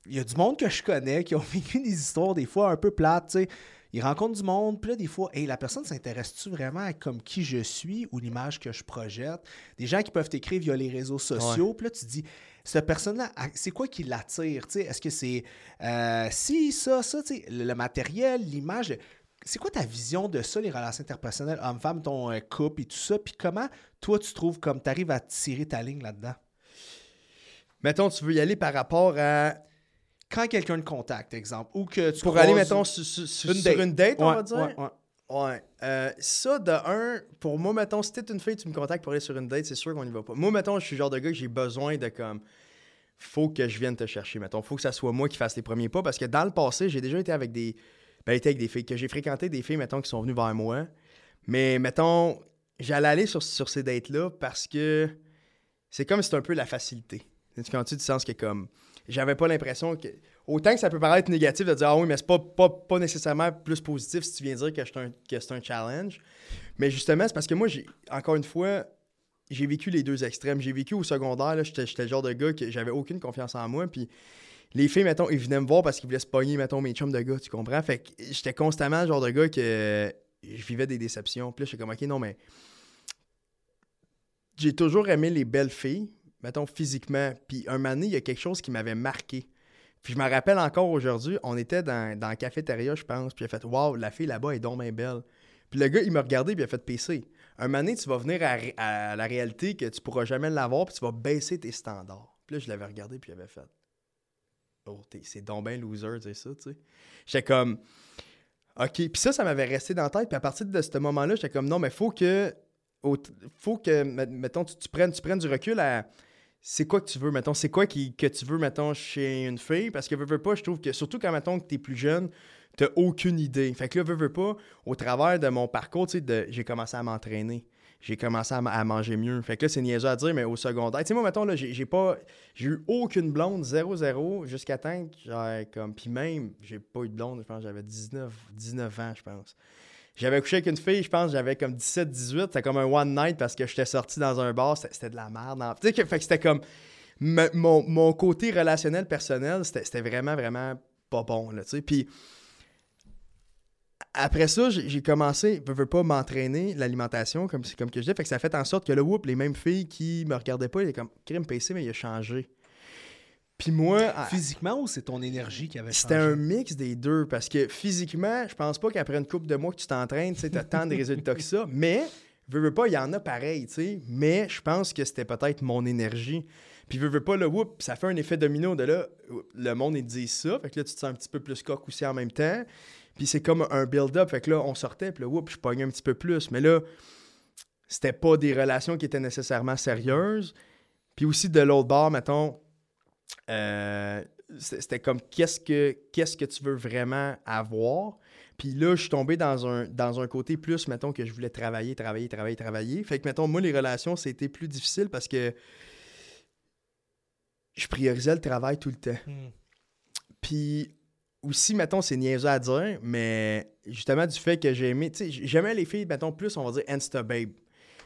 il y a du monde que je connais qui ont vécu des histoires des fois un peu plates, tu sais. Ils rencontrent du monde, puis là, des fois, hey, la personne s'intéresse-tu vraiment à comme qui je suis ou l'image que je projette? Des gens qui peuvent t'écrire via les réseaux sociaux, puis là, tu te dis, cette personne-là, c'est quoi qui l'attire? Est-ce que c'est euh, si, ça, ça, sais, le, le matériel, l'image? C'est quoi ta vision de ça, les relations interpersonnelles, homme-femme, ton euh, couple et tout ça? Puis comment, toi, tu trouves comme tu arrives à tirer ta ligne là-dedans? Mettons, tu veux y aller par rapport à. Quand quelqu'un te contacte, exemple, ou que tu Pour aller, mettons, une sur date. une date, on va dire? ouais, ouais. Ouais. Euh, ça, de un, pour moi, mettons, si t'es une fille, tu me contactes pour aller sur une date, c'est sûr qu'on y va pas. Moi, mettons, je suis le genre de gars que j'ai besoin de comme. Faut que je vienne te chercher, mettons. Faut que ça soit moi qui fasse les premiers pas. Parce que dans le passé, j'ai déjà été avec des. Ben, été avec des filles. Que j'ai fréquenté des filles, mettons, qui sont venues vers moi. Mais, mettons, j'allais aller sur, sur ces dates-là parce que c'est comme si c'était un peu la facilité. Tu sens que comme. J'avais pas l'impression que. Autant que ça peut paraître négatif de dire Ah oui, mais c'est pas, pas, pas nécessairement plus positif si tu viens dire que, suis un- que c'est un challenge. Mais justement, c'est parce que moi, j'ai encore une fois, j'ai vécu les deux extrêmes. J'ai vécu au secondaire, j'étais le genre de gars que j'avais aucune confiance en moi. Puis les filles, mettons, ils venaient me voir parce qu'ils voulaient se pogner, mettons, mes chums de gars, tu comprends? Fait que j'étais constamment le genre de gars que je vivais des déceptions. Puis là, j'étais comme, OK, non, mais j'ai toujours aimé les belles filles, mettons, physiquement. Puis un moment donné, il y a quelque chose qui m'avait marqué. Puis je me rappelle encore aujourd'hui, on était dans, dans la cafétéria, je pense, puis il a fait Waouh, la fille là-bas est donc belle. Puis le gars, il m'a regardé, puis il a fait PC. Un moment donné, tu vas venir à, la réalité que tu pourras jamais l'avoir, puis tu vas baisser tes standards. Puis là, je l'avais regardé, puis il avait fait Oh, t'es- c'est donc loser, tu sais ça, tu sais. J'étais comme OK. Puis ça, ça m'avait resté dans la tête. Puis à partir de ce moment-là, j'étais comme non, mais faut que. au- faut que, met- mettons, tu, tu prennes, tu prennes du recul à. C'est quoi que tu veux, mettons? C'est quoi que tu veux, mettons, chez une fille? Parce que veux, veux pas, je trouve que surtout quand, mettons, que t'es plus jeune, t'as aucune idée. Fait que là, veux, veux pas, au travers de mon parcours, tu sais, j'ai commencé à m'entraîner. J'ai commencé à, ma- à manger mieux. Fait que là, c'est niaiseux à dire, mais au secondaire. Tu sais, moi, mettons, là, j'ai pas. J'ai eu aucune blonde, 0-0, jusqu'à temps que comme. Puis même, j'ai pas eu de blonde, je pense, j'avais 19, 19 ans, je pense. J'avais couché avec une fille, je pense, j'avais comme 17-18. C'était comme un one night parce que j'étais sorti dans un bar, c'était de la merde. en- Tu sais, que- c'était comme. me- mon, mon côté relationnel personnel, c'était vraiment, vraiment pas bon, là. Puis après ça, j'ai commencé, je veux pas m'entraîner l'alimentation, comme, comme que je dis. Fait que ça a fait en sorte que là, whoop, les mêmes filles qui me regardaient pas, ils étaient comme, crime PC, mais il a changé. Puis moi, Physiquement ou c'est ton énergie qui avait c'était un mix des deux parce que physiquement, je pense pas qu'après une couple de mois que tu t'entraînes, tu as tant de résultats que ça. Mais, veux, veux pas, il y en a pareil, tu sais. Mais je pense que c'était peut-être mon énergie. Puis, veux, veux pas, le whoop, ça fait un effet domino de là, le monde, il dit ça. Fait que là, tu te sens un petit peu plus coq aussi en même temps. Puis c'est comme un build-up. Fait que là, on sortait, puis là, whoop, je pognais un petit peu plus. Mais là, c'était pas des relations qui étaient nécessairement sérieuses. Puis aussi, de l'autre bord, mettons, euh, c'était comme qu'est-ce que, qu'est-ce que tu veux vraiment avoir? Puis là, je suis tombé dans un, dans un côté plus, mettons, que je voulais travailler, travailler, travailler, travailler. Fait que, mettons, moi, les relations, c'était plus difficile parce que je priorisais le travail tout le temps. Hmm. Puis aussi, mettons, c'est niaiseux à dire, mais justement, du fait que j'ai aimé, tu sais, j'aimais les filles, mettons, plus, on va dire, Insta Babe.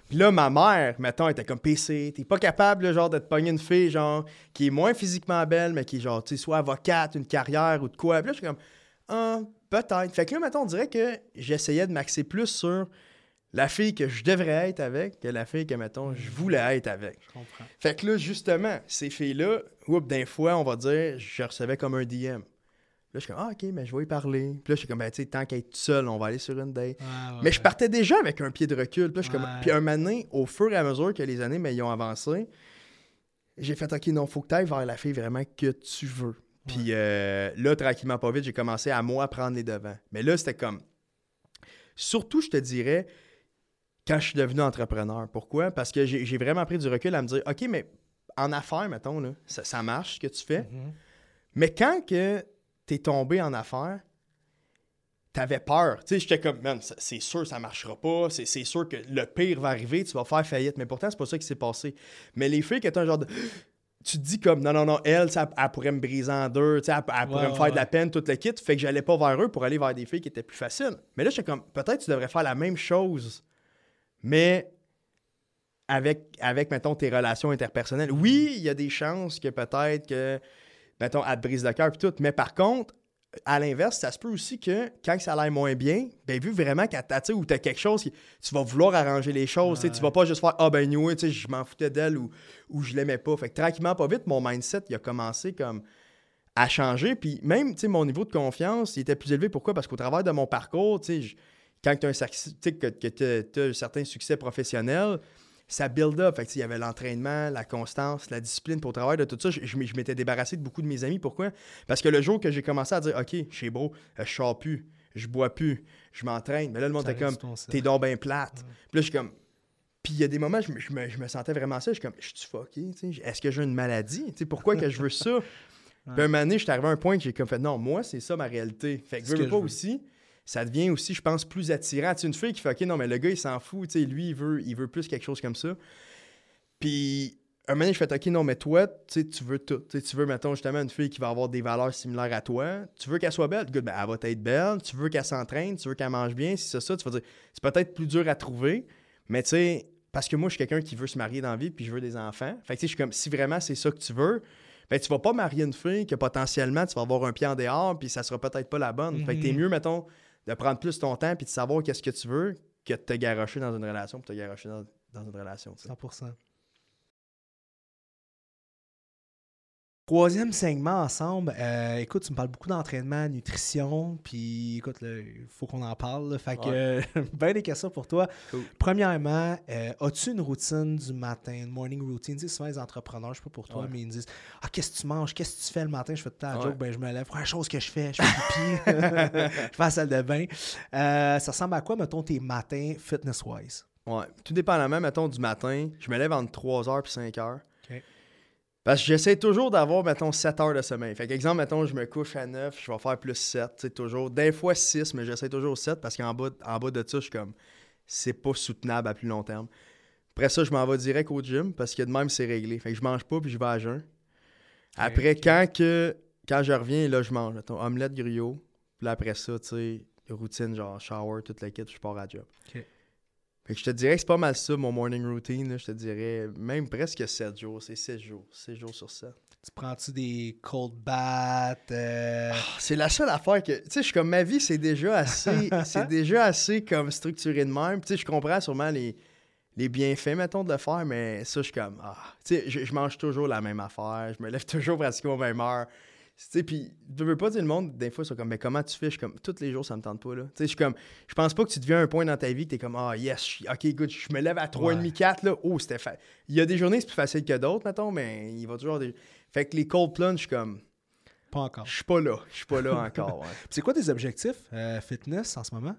Puis là, ma mère, mettons, était comme PC. T'es pas capable, genre, de te pogner une fille, genre, qui est moins physiquement belle, mais qui genre, tu sais, soit avocate, une carrière ou de quoi. Puis là, je suis comme, ah, peut-être. Fait que là, mettons, on dirait que j'essayais de m'axer plus sur la fille que je devrais être avec que la fille que, mettons, je voulais être avec. Je comprends. Fait que là, justement, ces filles-là, oups, d'un fois, on va dire, je recevais comme un DM. Là, je suis comme, ah, ok, mais je vais y parler. Puis là, je suis comme, ben, tu sais, tant qu'à être seul, on va aller sur une date. Ouais, ouais, Mais je partais déjà avec un pied de recul. Puis, là, je suis comme... Ouais. puis un moment donné, au fur et à mesure que les années mais, ils ont avancé, j'ai fait OK, non, faut que tu ailles vers la fille vraiment que tu veux. Puis euh, là, tranquillement, pas vite, j'ai commencé à moi prendre les devants. Mais là, c'était comme. Surtout, je te dirais, quand je suis devenu entrepreneur. Pourquoi? Parce que j'ai vraiment pris du recul à me dire OK, mais en affaires, mettons, là, ça, ça marche ce que tu fais. Mhm. Mais quand que t'es tombé en affaires, t'avais peur. Tu sais, j'étais comme, man, c'est sûr ça marchera pas. C'est sûr que le pire va arriver, tu vas faire faillite. Mais pourtant, c'est pas ça qui s'est passé. Mais les filles qui étaient un genre de. Tu te dis comme, non, non, non, elle, ça, elle pourrait me briser en deux, tu sais, elle, elle pourrait Ouais, me ouais, faire de la peine, tout le kit. Fait que j'allais pas vers eux pour aller vers des filles qui étaient plus faciles. Mais là, j'étais comme, peut-être tu devrais faire la même chose, mais avec, avec, mettons, tes relations interpersonnelles. Oui, il y a des chances que peut-être que, mettons, elle te brise le cœur et tout. Mais par contre, à l'inverse, ça se peut aussi que quand ça aille moins bien, ben vu vraiment qu'elle t'attire ou t'as quelque chose, tu vas vouloir arranger les choses. tu sais, Tu Ouais. vas pas juste faire Ah ben anyway, tu sais, je m'en foutais d'elle ou, ou je l'aimais pas. Fait que tranquillement, pas vite, mon mindset il a commencé comme à changer. Puis même, tu sais, mon niveau de confiance, il était plus élevé. Pourquoi? Parce qu'au travers de mon parcours, tu sais, je- quand tu as un, que, que t'as- t'as un certain succès professionnel, ça build up. Fait que, il y avait l'entraînement, la constance, la discipline. Pour au travers de tout ça, je, je je m'étais débarrassé de beaucoup de mes amis. Pourquoi? Parce que le jour que j'ai commencé à dire, OK, chez beau, euh, je sors plus, je bois plus, je m'entraîne, mais là, le monde était comme, t'es donc bien plate. Puis là, je suis comme. Puis il y a des moments, je me, je me- je me sentais vraiment ça. Je suis comme, je suis fucké, est-ce que j'ai une maladie? Pourquoi que je veux ça? Puis un moment donné, je suis arrivé à un point que j'ai comme fait, non, moi, c'est ça ma réalité. Fait que C'est veux, que pas je veux. aussi, ça devient aussi, je pense, plus attirant. Tu sais, une fille qui fait, OK, non, mais le gars, il s'en fout, tu sais, lui, il veut, il veut plus quelque chose comme ça. Puis un moment donné, je fais, OK, non, mais toi, tu sais, tu veux tout. Tu veux, mettons, justement, une fille qui va avoir des valeurs similaires à toi. Tu veux qu'elle soit belle, good, ben, elle va être belle. Tu veux qu'elle s'entraîne, tu veux qu'elle mange bien, si c'est ça, tu vas dire, c'est peut-être plus dur à trouver, mais tu sais, parce que moi, je suis quelqu'un qui veut se marier dans la vie, puis je veux des enfants. Fait que, tu sais, je suis comme, si vraiment c'est ça que tu veux, ben, tu vas pas marier une fille que potentiellement, tu vas avoir un pied en dehors, puis ça sera peut-être pas la bonne. Fait que t'es Mhm. mieux, mettons, de prendre plus ton temps, puis de savoir qu'est-ce que tu veux, que de te garrocher dans une relation, puis te garrocher dans, dans une relation. tu sais. 100%. Troisième segment ensemble. Euh, écoute, tu me parles beaucoup d'entraînement, nutrition, puis écoute, il faut qu'on en parle. là. fait que, euh, ben des questions pour toi. Cool. Premièrement, euh, as-tu une routine du matin, une morning routine? Tu sais, souvent les entrepreneurs, je sais pas pour toi, Ouais. mais ils me disent Ah, qu'est-ce que tu manges? Qu'est-ce que tu fais le matin? Je fais tout le temps la Ouais. joke, ben je me lève. Première chose que je fais, je fais pipi, je fais la salle de bain. Euh, ça ressemble à quoi, mettons, tes matins fitness-wise? Ouais. Tout dépendamment, mettons, du matin, je me lève entre 3h et 5h. Parce que j'essaie toujours d'avoir, mettons, 7 heures de sommeil. Fait qu'exemple, mettons, je me couche à 9, je vais faire plus 7, tu sais, toujours. Des fois 6, mais j'essaie toujours 7 parce qu'en bas, en bas de ça, je suis comme, c'est pas soutenable à plus long terme. Après ça, je m'en vais direct au gym parce que de même, c'est réglé. Fait que je mange pas puis je vais à jeun. Après, quand, que, quand je reviens, là, je mange, mettons, omelette griot. Puis là, après ça, tu sais, routine, genre shower, toute la kit, je pars à job. Ok. Fait que je te dirais que c'est pas mal ça, mon morning routine. là. Je te dirais même presque 7 jours. C'est 7 jours. 6 jours sur 7. Tu prends-tu des cold baths? euh, C'est la seule affaire que. Tu sais, je suis comme ma vie, c'est déjà assez. c'est déjà assez comme structuré de même. Tu sais, je comprends sûrement les, les bienfaits, mettons, de le faire, mais ça, je suis comme. Ah. Tu sais, je, je mange toujours la même affaire. Je me lève toujours pratiquement aux même heure. Sais, puis, tu veux pas dire le monde, des fois, ils sont comme, mais comment tu fais? Je suis comme, tous les jours, ça me tente pas, là. Tu sais, je suis comme, je pense pas que tu deviens un point dans ta vie que t'es comme, ah, yes, je suis- ok, good, je me lève à 3,5, 4, là. Oh, c'était. Il y a des journées, c'est plus facile que d'autres, mettons, mais il va toujours des. Fait que les cold plunge, je suis comme, Pas encore. Je suis pas là. Je suis pas là encore. ouais. C'est quoi tes objectifs euh, fitness en ce moment?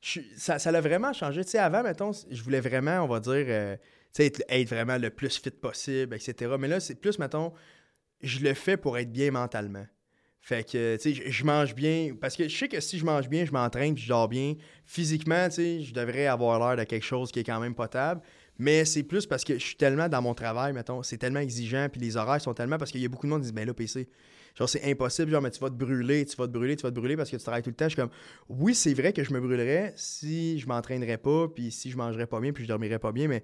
Je ça, ça l'a vraiment changé. Tu sais, avant, mettons, je voulais vraiment, on va dire, euh, tu sais, être, être vraiment le plus fit possible, etc. Mais là, c'est plus, mettons, je le fais pour être bien mentalement. Fait que, tu sais, je, mange bien. Parce que je sais que si je mange bien, je m'entraîne puis je dors bien. Physiquement, tu sais, je devrais avoir l'air de quelque chose qui est quand même potable. Mais c'est plus parce que je suis tellement dans mon travail, mettons, c'est tellement exigeant, puis les horaires sont tellement. Parce qu'il y a beaucoup de monde qui disent, ben là, PC, genre, c'est impossible, genre, mais tu vas te brûler, tu vas te brûler, tu vas te brûler parce que tu travailles tout le temps. Je suis comme, oui, c'est vrai que je me brûlerais si je m'entraînerais pas, puis si je mangerais pas bien, puis je dormirais pas bien, mais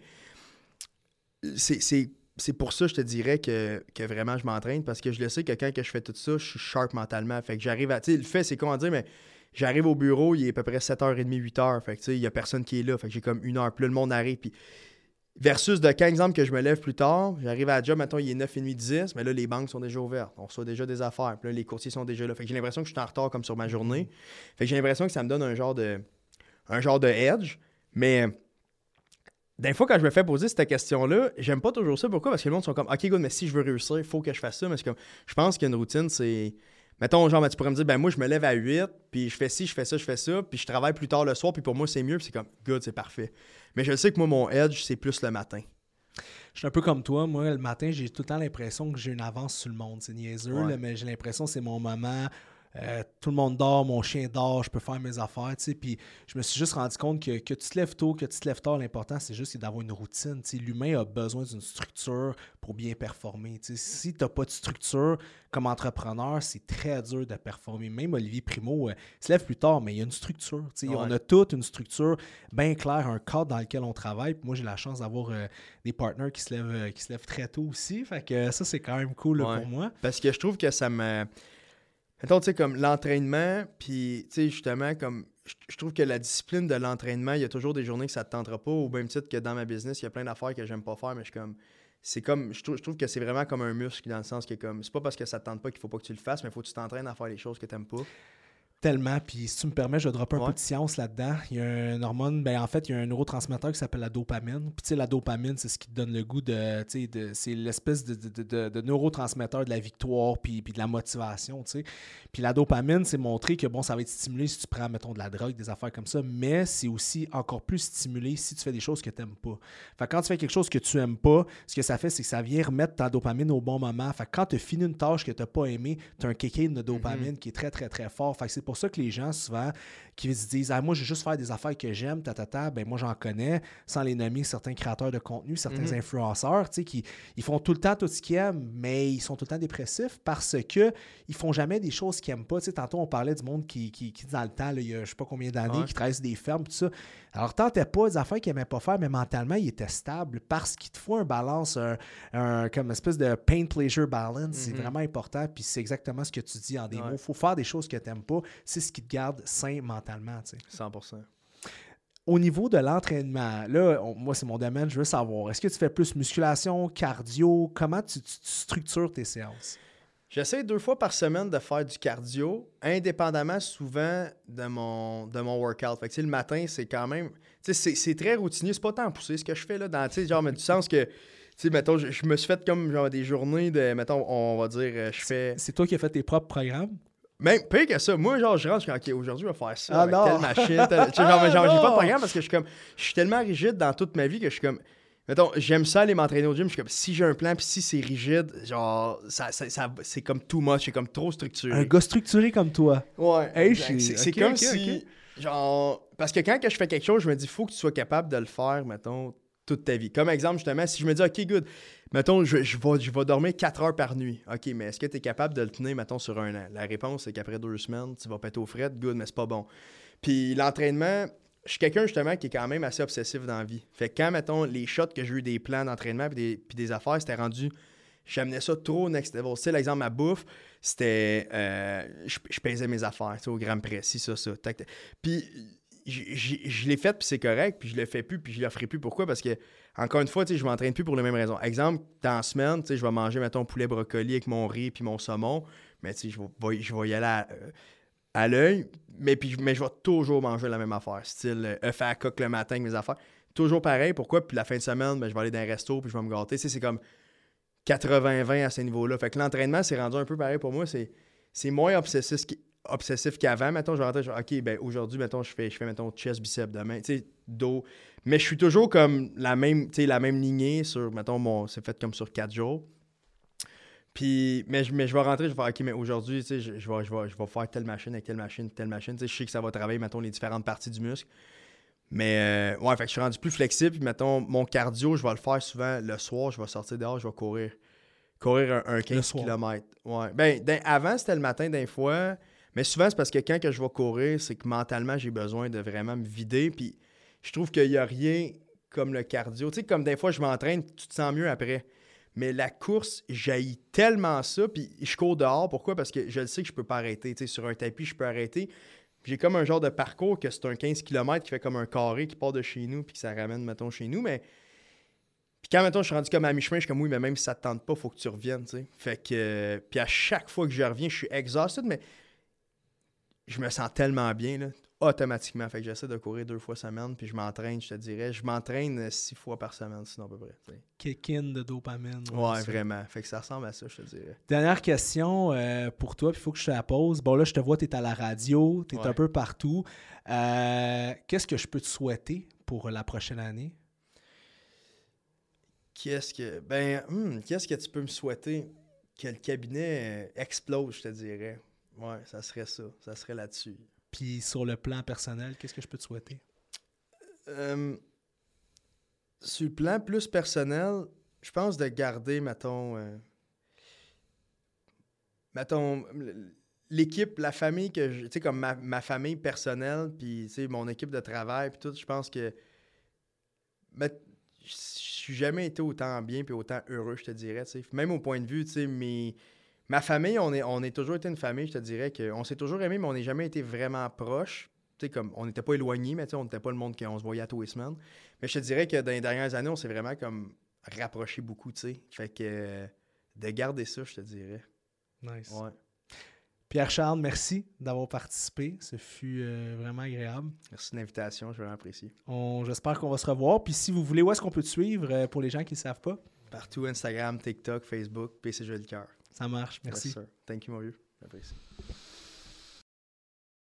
c'est- c'est pour ça, je te dirais que, que vraiment je m'entraîne parce que je le sais que quand que je fais tout ça, je suis sharp mentalement. Fait que j'arrive à. Tu sais, le fait, c'est comment dire, mais j'arrive au bureau, il est à peu près 7h30, 8h. Fait que tu sais, il y a personne qui est là. Fait que j'ai comme une heure. Là, le monde arrive. Puis versus de quand, exemple, que je me lève plus tard, j'arrive à la job, maintenant il est 9h30, 10, mais là, les banques sont déjà ouvertes. On reçoit déjà des affaires. Puis là, les courtiers sont déjà là. Fait que j'ai l'impression que je suis en retard comme sur ma journée. Fait que j'ai l'impression que ça me donne un genre de. un genre de edge. Mais. Des fois, quand je me fais poser cette question-là, j'aime pas toujours ça. Pourquoi? Parce que le monde sont comme, OK, good, mais si je veux réussir, il faut que je fasse ça. Mais c'est comme, je pense qu'une routine, c'est. Mettons, genre, ben, tu pourrais me dire, ben moi, je me lève à 8, puis je fais ci, je fais ça, je fais ça, puis je travaille plus tard le soir, puis pour moi, c'est mieux, puis c'est comme, good, c'est parfait. Mais je sais que moi, mon edge, c'est plus le matin. Je suis un peu comme toi. Moi, le matin, j'ai tout le temps l'impression que j'ai une avance sur le monde. C'est niaiseux, Ouais. là, mais j'ai l'impression que c'est mon moment. Euh, tout le monde dort, mon chien dort, je peux faire mes affaires, tu sais. Puis je me suis juste rendu compte que, que tu te lèves tôt, que tu te lèves tard, l'important, c'est juste d'avoir une routine. Tu sais, L'humain a besoin d'une structure pour bien performer. tu sais. Si tu n'as pas de structure comme entrepreneur, c'est très dur de performer. Même Olivier Primo, euh, se lève plus tard, mais il y a une structure. tu sais. Ouais. On a toute une structure bien claire, un cadre dans lequel on travaille. Puis moi, j'ai la chance d'avoir euh, des partenaires qui se lèvent, qui se lèvent très tôt aussi. Fait que ça, c'est quand même cool là, Ouais. pour moi. Parce que je trouve que ça me. Mettons, tu sais, comme l'entraînement, puis, tu sais, justement, comme. Je trouve que la discipline de l'entraînement, il y a toujours des journées que ça te tentera pas, au même titre que dans ma business, il y a plein d'affaires que j'aime pas faire, mais je suis comme. C'est comme. Je trouve, que c'est vraiment comme un muscle dans le sens que, comme. C'est pas parce que ça te tente pas qu'il faut pas que tu le fasses, mais il faut que tu t'entraînes à faire les choses que t'aimes pas. Tellement. Puis si tu me permets, je vais dropper un Ouais. peu de science là-dedans. Il y a une hormone, ben en fait, il y a un neurotransmetteur qui s'appelle la dopamine. Puis tu sais, la dopamine, c'est ce qui te donne le goût de. tu sais, de c'est l'espèce de, de, de- de neurotransmetteur de la victoire puis, puis de la motivation, tu sais. Puis la dopamine, c'est montrer que bon, ça va être stimulé si tu prends, mettons, de la drogue, des affaires comme ça, mais c'est aussi encore plus stimulé si tu fais des choses que tu n'aimes pas. Fait que quand tu fais quelque chose que tu aimes pas, ce que ça fait, c'est que ça vient remettre ta dopamine au bon moment. Fait que quand tu as fini une tâche que tu n'as pas aimée, tu as un kick de dopamine qui est très, très, très fort. Fait que c'est pour ça que les gens, souvent, qui se disent Ah, moi, je vais juste faire des affaires que j'aime, ta, ta, ta. Ben, moi, j'en connais, sans les nommer, certains créateurs de contenu, certains Mhm. influenceurs, tu sais, qui ils font tout le temps tout ce qu'ils aiment, mais ils sont tout le temps dépressifs parce que ils font jamais des choses qu'ils n'aiment pas. Tu sais, tantôt, on parlait du monde qui, qui, qui dans le temps, là, il y a je sais pas combien d'années, Ouais. qui travaille sur des fermes, tout ça. Alors, tentait pas des affaires qu'ils n'aimaient pas faire, mais mentalement, ils étaient stables parce qu'il te faut un balance, un, un- comme une espèce de pain-pleasure balance. C'est Mhm. vraiment important. Puis c'est exactement ce que tu dis en des Ouais. mots. Il faut faire des choses que tu n'aimes pas. C'est ce qui te garde sain mentalement. Tu sais. 100%. Au niveau de l'entraînement, là, on- moi, c'est mon domaine, je veux savoir. Est-ce que tu fais plus musculation, cardio? Comment tu, tu- tu structures tes séances? J'essaie deux fois par semaine de faire du cardio, indépendamment souvent de mon, de mon workout. Fait que, le matin, c'est quand même. C'est très routinier. C'est pas tant poussé ce que je fais là. Dans, genre, mais du sens que. Tu sais, mettons, je, je me suis fait comme genre des journées de. Mettons, on va dire, euh, je fais. C'est toi qui as fait tes propres programmes? Même pire que ça. Moi, genre, je rentre, je suis OK, aujourd'hui, je vais faire ça. Ah avec non! telle machine. telle- tu sais, genre, mais genre, j'ai pas de programme parce que je suis comme. Je suis tellement rigide dans toute ma vie que je suis comme. Mettons, j'aime ça aller m'entraîner au gym. Je suis comme, si j'ai un plan, puis si c'est rigide, genre, ça, ça- ça- c'est comme too much, c'est comme trop structuré. Un gars structuré comme toi. Ouais. Hey, c'est comme ok, si. Genre. Parce que quand que je fais quelque chose, je me dis, faut que tu sois capable de le faire, mettons, toute ta vie. Comme exemple, justement, si je me dis, OK, good, mettons, je, vais, je vais dormir 4 heures par nuit. OK, mais est-ce que tu es capable de le tenir, mettons, sur un an? La réponse, c'est qu'après deux semaines, tu vas péter aux frettes, good, mais c'est pas bon. Puis l'entraînement, je suis quelqu'un, justement, qui est quand même assez obsessif dans la vie. Fait que quand, mettons, les shots que j'ai eu des plans d'entraînement puis des, puis des affaires, c'était rendu. J'amenais ça trop next level. Tu sais, l'exemple, ma bouffe, c'était. euh, je, je pesais mes affaires, tu sais, au gramme précis, ça, ça. tac, tac. Puis je l'ai fait, puis c'est correct, puis je le fais plus, puis je le ferai plus. Pourquoi? Parce que, encore une fois, je m'entraîne plus pour les mêmes raisons. Exemple, dans la semaine, je vais manger, mettons, poulet brocoli avec mon riz puis mon saumon, mais je vais, je y aller à, euh, l'œil, mais, mais je vais toujours manger la même affaire, style euh, œuf à coque le matin avec mes affaires. Toujours pareil, pourquoi? Puis la fin de semaine, ben, je vais aller dans un resto, puis je vais me gâter. C'est comme 80-20 à ce niveau-là. Fait que l'entraînement, c'est rendu un peu pareil pour moi. C'est moins obsessif, obsessif qu'avant. Mettons, je vais rentrer, je vais, OK, ben aujourd'hui, mettons, je fais, je fais, mettons, chest, biceps demain, tu sais, dos. Mais je suis toujours comme la même, tu sais, la même lignée sur, mettons, mon, c'est fait comme sur quatre jours. Puis, mais, je- mais je vais rentrer, je vais faire, OK, mais aujourd'hui, tu sais, je, je vais, je, vais, je vais faire telle machine avec telle machine, telle machine. Tu sais, je sais que ça va travailler, mettons, les différentes parties du muscle. Mais, euh, ouais, fait que je suis rendu plus flexible. Puis, mettons, mon cardio, je vais le faire souvent le soir. Je vais sortir dehors, je vais courir. Courir un, un 15 soir. km. Ouais. Ben, d'un- avant, c'était le matin d'un fois. Mais souvent, c'est parce que quand que je vais courir, c'est que mentalement, j'ai besoin de vraiment me vider. Puis, je trouve qu'il n'y a rien comme le cardio. Tu sais, comme des fois, je m'entraîne, tu te sens mieux après. Mais la course, j'haïs tellement ça. Puis je cours dehors. Pourquoi? Parce que je le sais que je peux pas arrêter. Tu sais, sur un tapis, je peux arrêter. J'ai comme un genre de parcours que c'est un 15 km qui fait comme un carré qui part de chez nous puis que ça ramène, mettons, chez nous. Mais puis quand, mettons, je suis rendu comme à mi-chemin, je suis comme oui, mais même si ça te tente pas, faut que tu reviennes, tu sais. Fait que... euh, Puis à chaque fois que je reviens, je suis exhausted, mais je me sens tellement bien, là, automatiquement. Fait que j'essaie de courir deux fois semaine, puis je m'entraîne, je te dirais. Je m'entraîne six fois par semaine, sinon à peu près. Kick-in de dopamine. Ouais, ça. vraiment. Fait que ça ressemble à ça, je te dirais. Dernière question euh, pour toi, puis il faut que je te la pose. Bon, là, je te vois, tu es à la radio, tu es Ouais. un peu partout. Euh, Qu'est-ce que je peux te souhaiter pour la prochaine année? Qu'est-ce que. Ben, hmm, qu'est-ce que tu peux me souhaiter? Que le cabinet euh, explose, je te dirais. Ouais, ça serait ça. Ça serait là-dessus. Puis sur le plan personnel, qu'est-ce que je peux te souhaiter? Euh, sur le plan plus personnel, je pense de garder, mettons. euh, mettons, l'équipe, la famille que je. Tu sais, comme ma, ma famille personnelle, puis, tu sais, mon équipe de travail, puis tout, je pense que. mais Je suis jamais été autant bien puis autant heureux, je te dirais, tu sais. Même au point de vue, tu sais, mes- Ma famille, on est, on est toujours été une famille, je te dirais, qu'on s'est toujours aimé, mais on n'est jamais été vraiment proches. Comme, on n'était pas éloignés, mais on n'était pas le monde qu'on se voyait à tous les semaines. Mais je te dirais que dans les dernières années, on s'est vraiment comme rapprochés beaucoup, tu sais. Fait que euh, de garder ça, je te dirais. Nice. Ouais. Pierre-Charles, merci d'avoir participé. Ce fut euh, vraiment agréable. Merci de l'invitation, je vraiment apprécié. On- J'espère qu'on va se revoir. Puis si vous voulez, où est-ce qu'on peut te suivre euh, pour les gens qui ne savent pas? Partout, Instagram, TikTok, Facebook, PCG le cœur. Ça marche. Merci. Yes. Thank you, mon vieux. J'apprécie.